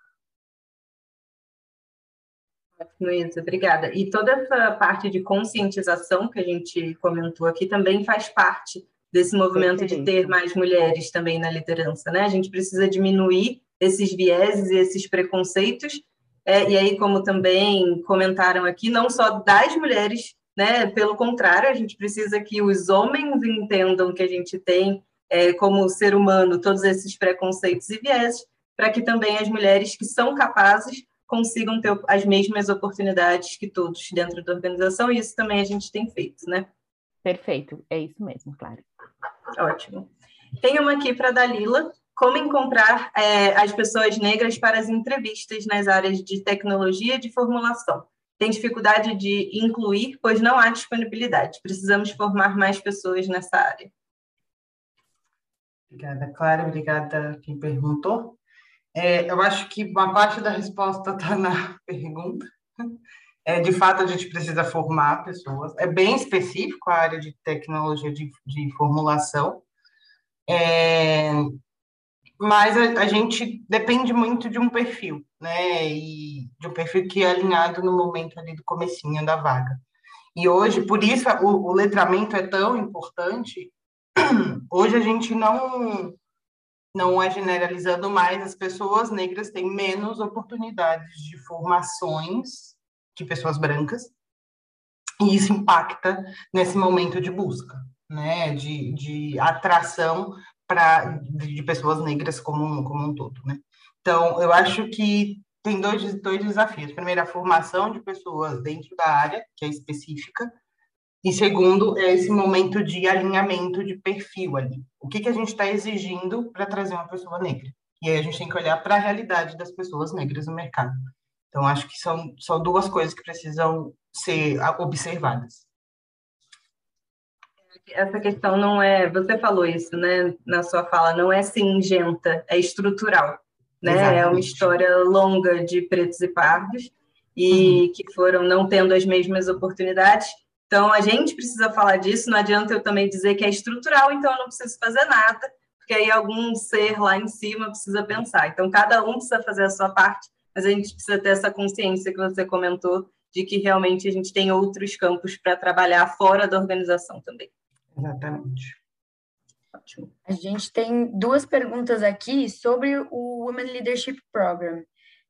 Luísa, obrigada. E toda essa parte de conscientização que a gente comentou aqui também faz parte desse movimento de ter mais mulheres também na liderança, né? A gente precisa diminuir esses vieses e esses preconceitos, é, e aí, como também comentaram aqui, não só das mulheres, né? Pelo contrário, a gente precisa que os homens entendam que a gente tem, é, como ser humano, todos esses preconceitos e vieses, para que também as mulheres que são capazes consigam ter as mesmas oportunidades que todos dentro da organização, e isso também a gente tem feito, né? Perfeito, é isso mesmo, claro. Ótimo. Tem uma aqui para a Dalila, como encontrar é, as pessoas negras para as entrevistas nas áreas de tecnologia e de formulação. Tem dificuldade de incluir, pois não há disponibilidade. Precisamos formar mais pessoas nessa área. Obrigada, Clara. Obrigada quem perguntou. É, eu acho que uma parte da resposta está na pergunta. É, de fato, a gente precisa formar pessoas. É bem específico a área de tecnologia de, de formulação. É, mas a, a, gente depende muito de um perfil, né? E de um perfil que é alinhado no momento ali do comecinho da vaga. E hoje, por isso, o, o letramento é tão importante. Hoje a gente não não é generalizando mais, as pessoas negras têm menos oportunidades de formações que pessoas brancas, e isso impacta nesse momento de busca, né, de, de atração para de, de, pessoas negras como um, como um todo, né. Então, eu acho que tem dois, dois desafios. Primeiro, a formação de pessoas dentro da área, que é específica, E segundo, é esse momento de alinhamento de perfil ali. O que, que a gente está exigindo para trazer uma pessoa negra? E aí a gente tem que olhar para a realidade das pessoas negras no mercado. Então, acho que são, são duas coisas que precisam ser observadas. Essa questão não é, você falou isso, né, na sua fala, não é singenta, é estrutural, né? Exatamente. É uma história longa de pretos e pardos e uhum. que foram não tendo as mesmas oportunidades. Então, a gente precisa falar disso, não adianta eu também dizer que é estrutural, então eu não preciso fazer nada, porque aí algum ser lá em cima precisa pensar. Então, cada um precisa fazer a sua parte, mas a gente precisa ter essa consciência que você comentou, de que realmente a gente tem outros campos para trabalhar fora da organização também. Exatamente. Ótimo. A gente tem duas perguntas aqui sobre o Women Leadership Program.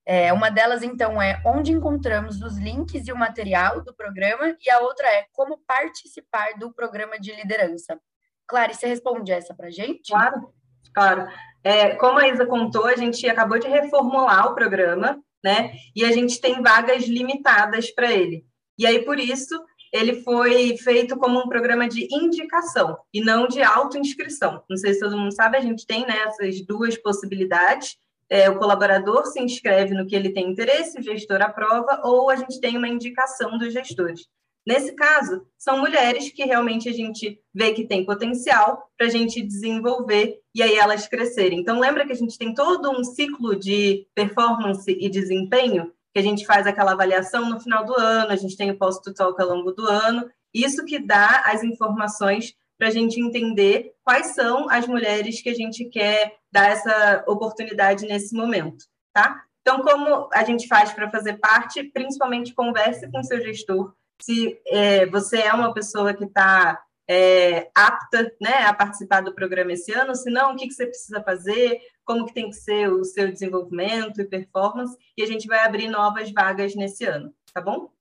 É, uma delas, então, é onde encontramos os links e o material do programa, e a outra é como participar do programa de liderança. Clarice, você responde essa para gente? Claro, claro. É, como a Isa contou, a gente acabou de reformular o programa, né? E a gente tem vagas limitadas para ele. E aí, por isso, ele foi feito como um programa de indicação e não de autoinscrição. Não sei se todo mundo sabe, a gente tem né, essas duas possibilidades. É, o colaborador se inscreve no que ele tem interesse, o gestor aprova, ou a gente tem uma indicação dos gestores. Nesse caso, são mulheres que realmente a gente vê que tem potencial para a gente desenvolver e aí elas crescerem. Então, lembra que a gente tem todo um ciclo de performance e desempenho, que a gente faz aquela avaliação no final do ano, a gente tem o post-talk ao longo do ano, isso que dá as informações para a gente entender quais são as mulheres que a gente quer dar essa oportunidade nesse momento, tá? Então, como a gente faz para fazer parte, principalmente converse com seu gestor, se é, você é uma pessoa que está é, apta né, a participar do programa esse ano, se não, o que, que você precisa fazer, como que tem que ser o seu desenvolvimento e performance, e a gente vai abrir novas vagas nesse ano, tá bom?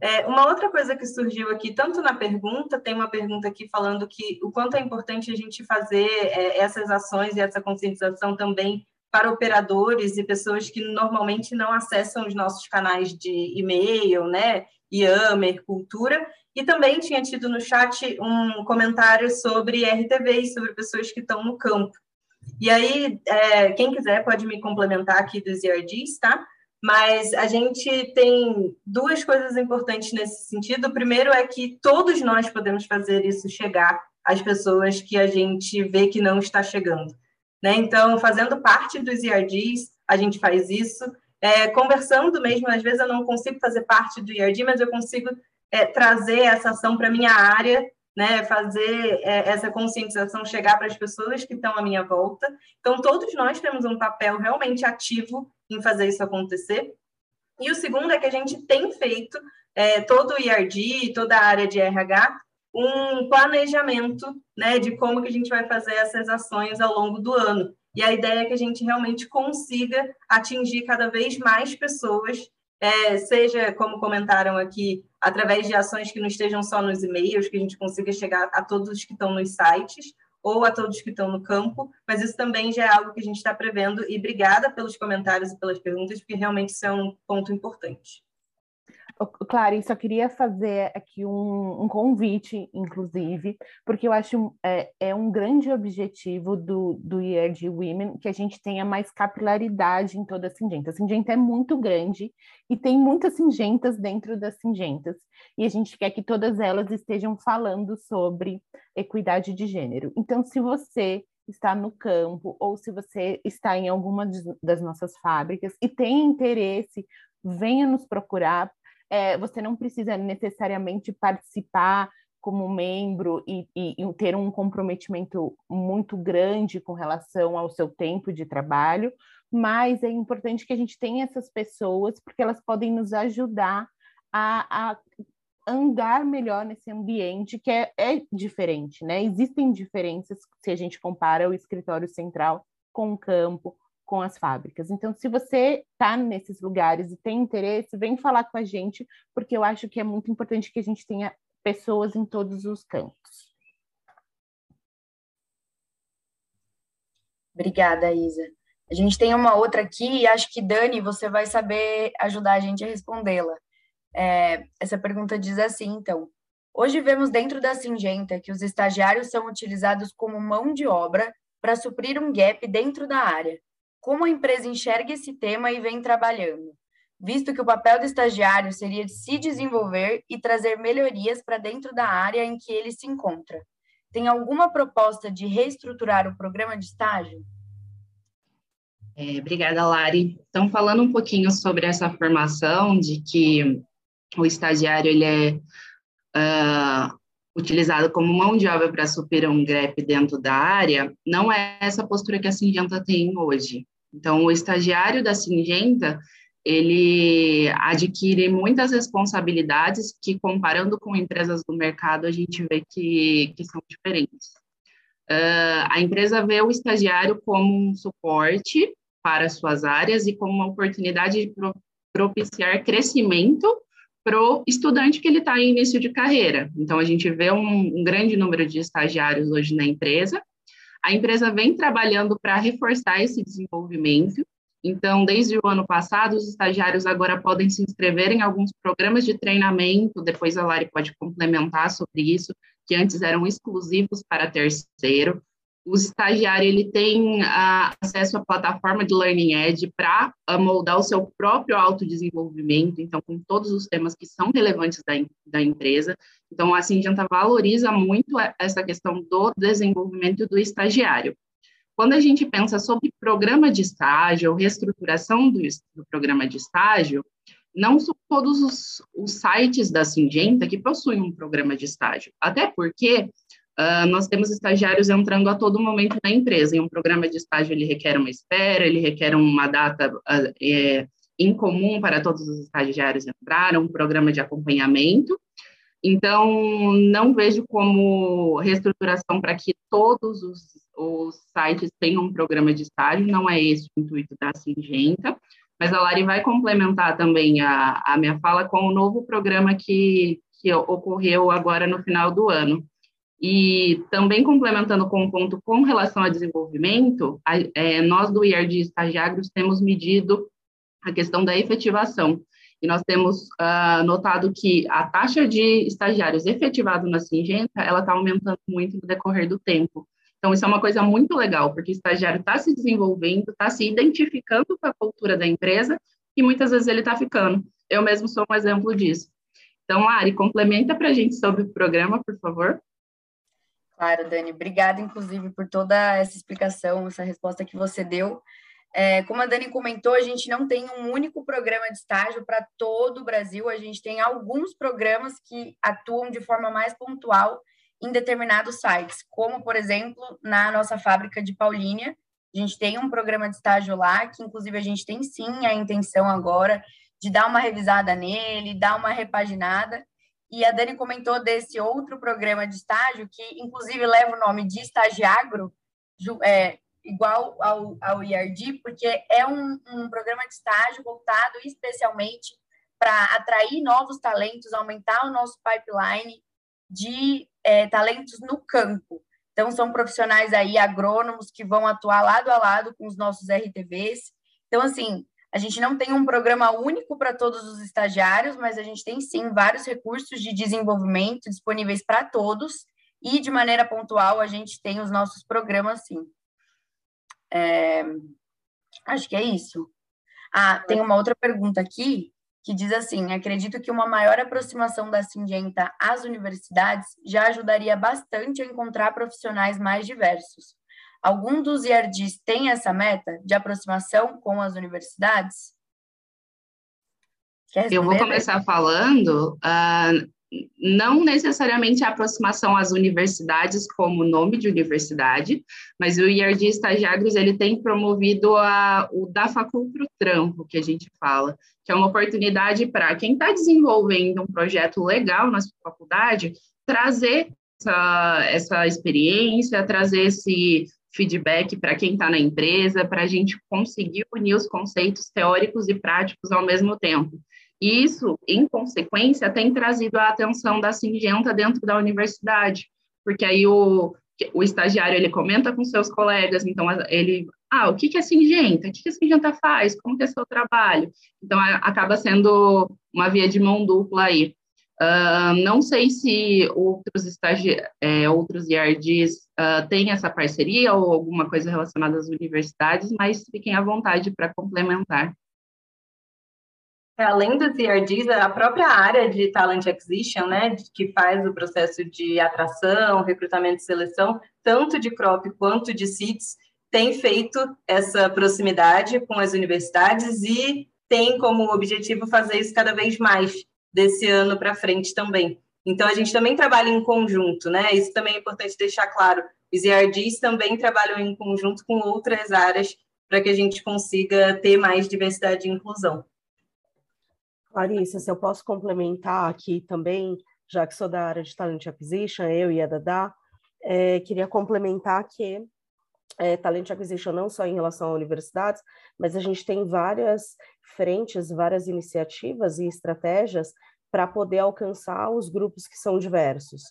É, uma outra coisa que surgiu aqui, tanto na pergunta, tem uma pergunta aqui falando que o quanto é importante a gente fazer é, essas ações e essa conscientização também para operadores e pessoas que normalmente não acessam os nossos canais de e-mail, né? Yammer, Cultura, e também tinha tido no chat um comentário sobre RTV e sobre pessoas que estão no campo. E aí, é, quem quiser pode me complementar aqui dos IRDs, tá? Mas a gente tem duas coisas importantes nesse sentido. O primeiro é que todos nós podemos fazer isso chegar às pessoas que a gente vê que não está chegando. Né? Então, fazendo parte dos IRDs, a gente faz isso. É, conversando mesmo, às vezes eu não consigo fazer parte do IRD, mas eu consigo é, trazer essa ação para minha área, né? fazer é, essa conscientização chegar para as pessoas que estão à minha volta. Então, todos nós temos um papel realmente ativo em fazer isso acontecer. E o segundo é que a gente tem feito é, todo o IRD, toda a área de RH, um planejamento né, de como que a gente vai fazer essas ações ao longo do ano. E a ideia é que a gente realmente consiga atingir cada vez mais pessoas, é, seja, como comentaram aqui, através de ações que não estejam só nos e-mails, que a gente consiga chegar a todos que estão nos sites, ou a todos que estão no campo, mas isso também já é algo que a gente está prevendo, e obrigada pelos comentários e pelas perguntas, porque realmente isso é um ponto importante. Clarice, só queria fazer aqui um, um, convite, inclusive, porque eu acho é, é um grande objetivo do, do Year de Women que a gente tenha mais capilaridade em toda a Singenta. A Singenta é muito grande e tem muitas Singentas dentro das Singentas, e a gente quer que todas elas estejam falando sobre equidade de gênero. Então, se você está no campo ou se você está em alguma das nossas fábricas e tem interesse, venha nos procurar é, você não precisa necessariamente participar como membro e, e, e, ter um comprometimento muito grande com relação ao seu tempo de trabalho, mas é importante que a gente tenha essas pessoas, porque elas podem nos ajudar a, a andar melhor nesse ambiente que é, é, diferente, né? Existem diferenças se a gente compara o escritório central com o campo, com as fábricas. Então, se você está nesses lugares e tem interesse, vem falar com a gente, porque eu acho que é muito importante que a gente tenha pessoas em todos os campos. Obrigada, Isa. A gente tem uma outra aqui e acho que, Dani, você vai saber ajudar a gente a respondê-la. É, essa pergunta diz assim, então. Hoje vemos dentro da Singenta que os estagiários são utilizados como mão de obra para suprir um gap dentro da área. Como a empresa enxerga esse tema e vem trabalhando? Visto que o papel do estagiário seria de se desenvolver e trazer melhorias para dentro da área em que ele se encontra. Tem alguma proposta de reestruturar o programa de estágio? É, obrigada, Lari. Então, falando um pouquinho sobre essa formação de que o estagiário ele é uh, utilizado como mão de obra para suprir um gap dentro da área, não é essa postura que a Singenta tem hoje. Então, o estagiário da Singenta, ele adquire muitas responsabilidades que, comparando com empresas do mercado, a gente vê que, que são diferentes. Uh, a empresa vê o estagiário como um suporte para suas áreas e como uma oportunidade de propiciar crescimento para o estudante que ele está em início de carreira. Então, a gente vê um, um grande número de estagiários hoje na empresa. A empresa vem trabalhando para reforçar esse desenvolvimento. Então, desde o ano passado, os estagiários agora podem se inscrever em alguns programas de treinamento, depois a Lari pode complementar sobre isso, que antes eram exclusivos para terceiro o estagiário ele tem uh, acesso à plataforma de Learning Edge para uh, moldar o seu próprio autodesenvolvimento, então, com todos os temas que são relevantes da, da empresa. Então, a Singenta valoriza muito essa questão do desenvolvimento do estagiário. Quando a gente pensa sobre programa de estágio ou reestruturação do, do programa de estágio, não são todos os, os sites da Singenta que possuem um programa de estágio, até porque Uh, nós temos estagiários entrando a todo momento na empresa. Em um programa de estágio, ele requer uma espera, ele requer uma data uh, é, incomum para todos os estagiários entrar, um programa de acompanhamento. Então, não vejo como reestruturação para que todos os, os, sites tenham um programa de estágio, não é esse o intuito da Singenta, mas a Lari vai complementar também a, a minha fala com o novo programa que, que ocorreu agora no final do ano, e também complementando com um ponto com relação a desenvolvimento, a, é, nós do IRD Estagiários temos medido a questão da efetivação. E nós temos uh, notado que a taxa de estagiários efetivados na Singenta, ela está aumentando muito no decorrer do tempo. Então, isso é uma coisa muito legal, porque o estagiário está se desenvolvendo, está se identificando com a cultura da empresa e muitas vezes ele está ficando. Eu mesmo sou um exemplo disso. Então, Ari, complementa para a gente sobre o programa, por favor. Claro, Dani. Obrigada, inclusive, por toda essa explicação, essa resposta que você deu. É, como a Dani comentou, a gente não tem um único programa de estágio para todo o Brasil, a gente tem alguns programas que atuam de forma mais pontual em determinados sites, como, por exemplo, na nossa fábrica de Paulínia, a gente tem um programa de estágio lá, que inclusive a gente tem sim a intenção agora de dar uma revisada nele, dar uma repaginada, e a Dani comentou desse outro programa de estágio, que inclusive leva o nome de Estagiagro, é, igual ao, ao IRD, porque é um, um programa de estágio voltado especialmente para atrair novos talentos, aumentar o nosso pipeline de é, talentos no campo. Então, são profissionais aí, agrônomos, que vão atuar lado a lado com os nossos RTVs. Então, assim, a gente não tem um programa único para todos os estagiários, mas a gente tem sim vários recursos de desenvolvimento disponíveis para todos e de maneira pontual a gente tem os nossos programas sim. É... Acho que é isso. Ah, tem uma outra pergunta aqui que diz assim: acredito que uma maior aproximação da Singenta às universidades já ajudaria bastante a encontrar profissionais mais diversos. Algum dos IRDs tem essa meta de aproximação com as universidades? Eu vou começar falando, uh, não necessariamente a aproximação às universidades como nome de universidade, mas o IRD Estagiários ele tem promovido a, o da Facul para o Trampo, que a gente fala, que é uma oportunidade para quem está desenvolvendo um projeto legal na sua faculdade, trazer essa, essa experiência, trazer esse feedback para quem está na empresa, para a gente conseguir unir os conceitos teóricos e práticos ao mesmo tempo. E isso, em consequência, tem trazido a atenção da Singenta dentro da universidade, porque aí o, o estagiário ele comenta com seus colegas, então ele, ah, o que, que é Singenta? O que, que a Singenta faz? Como que é seu trabalho? Então, acaba sendo uma via de mão dupla aí. Uh, não sei se outros estagi é, outros IRDs uh, têm essa parceria ou alguma coisa relacionada às universidades, mas fiquem à vontade para complementar. É, além dos IRDs, a própria área de Talent Acquisition, né, que faz o processo de atração, recrutamento e seleção, tanto de CROP quanto de CITES, tem feito essa proximidade com as universidades e tem como objetivo fazer isso cada vez mais desse ano para frente também. Então, a gente também trabalha em conjunto, né? Isso também é importante deixar claro. Os IRDs também trabalham em conjunto com outras áreas para que a gente consiga ter mais diversidade e inclusão. Larissa, se eu posso complementar aqui também, já que sou da área de Talent Acquisition, eu e a Dada, é, queria complementar que é, Talent Acquisition não só em relação a universidades, mas a gente tem várias frentes, várias iniciativas e estratégias para poder alcançar os grupos que são diversos.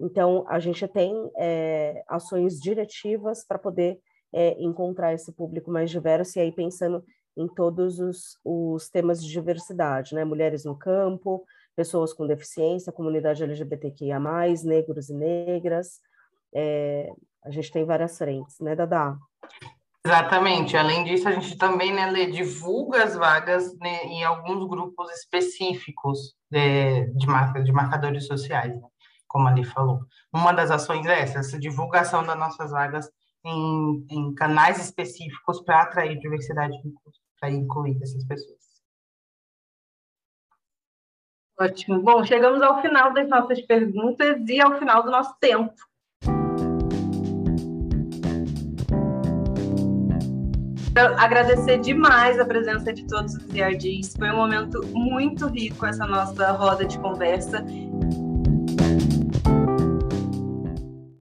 Então, a gente tem é, ações diretivas para poder é, encontrar esse público mais diverso, e aí pensando em todos os, os temas de diversidade, né? Mulheres no campo, pessoas com deficiência, comunidade LGBTQIA+, negros e negras. É, a gente tem várias frentes, né, Dada? Exatamente. Além disso, a gente também né, Lê, divulga as vagas né, em alguns grupos específicos de, de, marca, de marcadores sociais, né, como ali falou. Uma das ações é essa, essa divulgação das nossas vagas em, em canais específicos para atrair diversidade para incluir essas pessoas. Ótimo. Bom, chegamos ao final das nossas perguntas e ao final do nosso tempo. Agradecer demais a presença de todos os IRDs. Foi um momento muito rico essa nossa roda de conversa.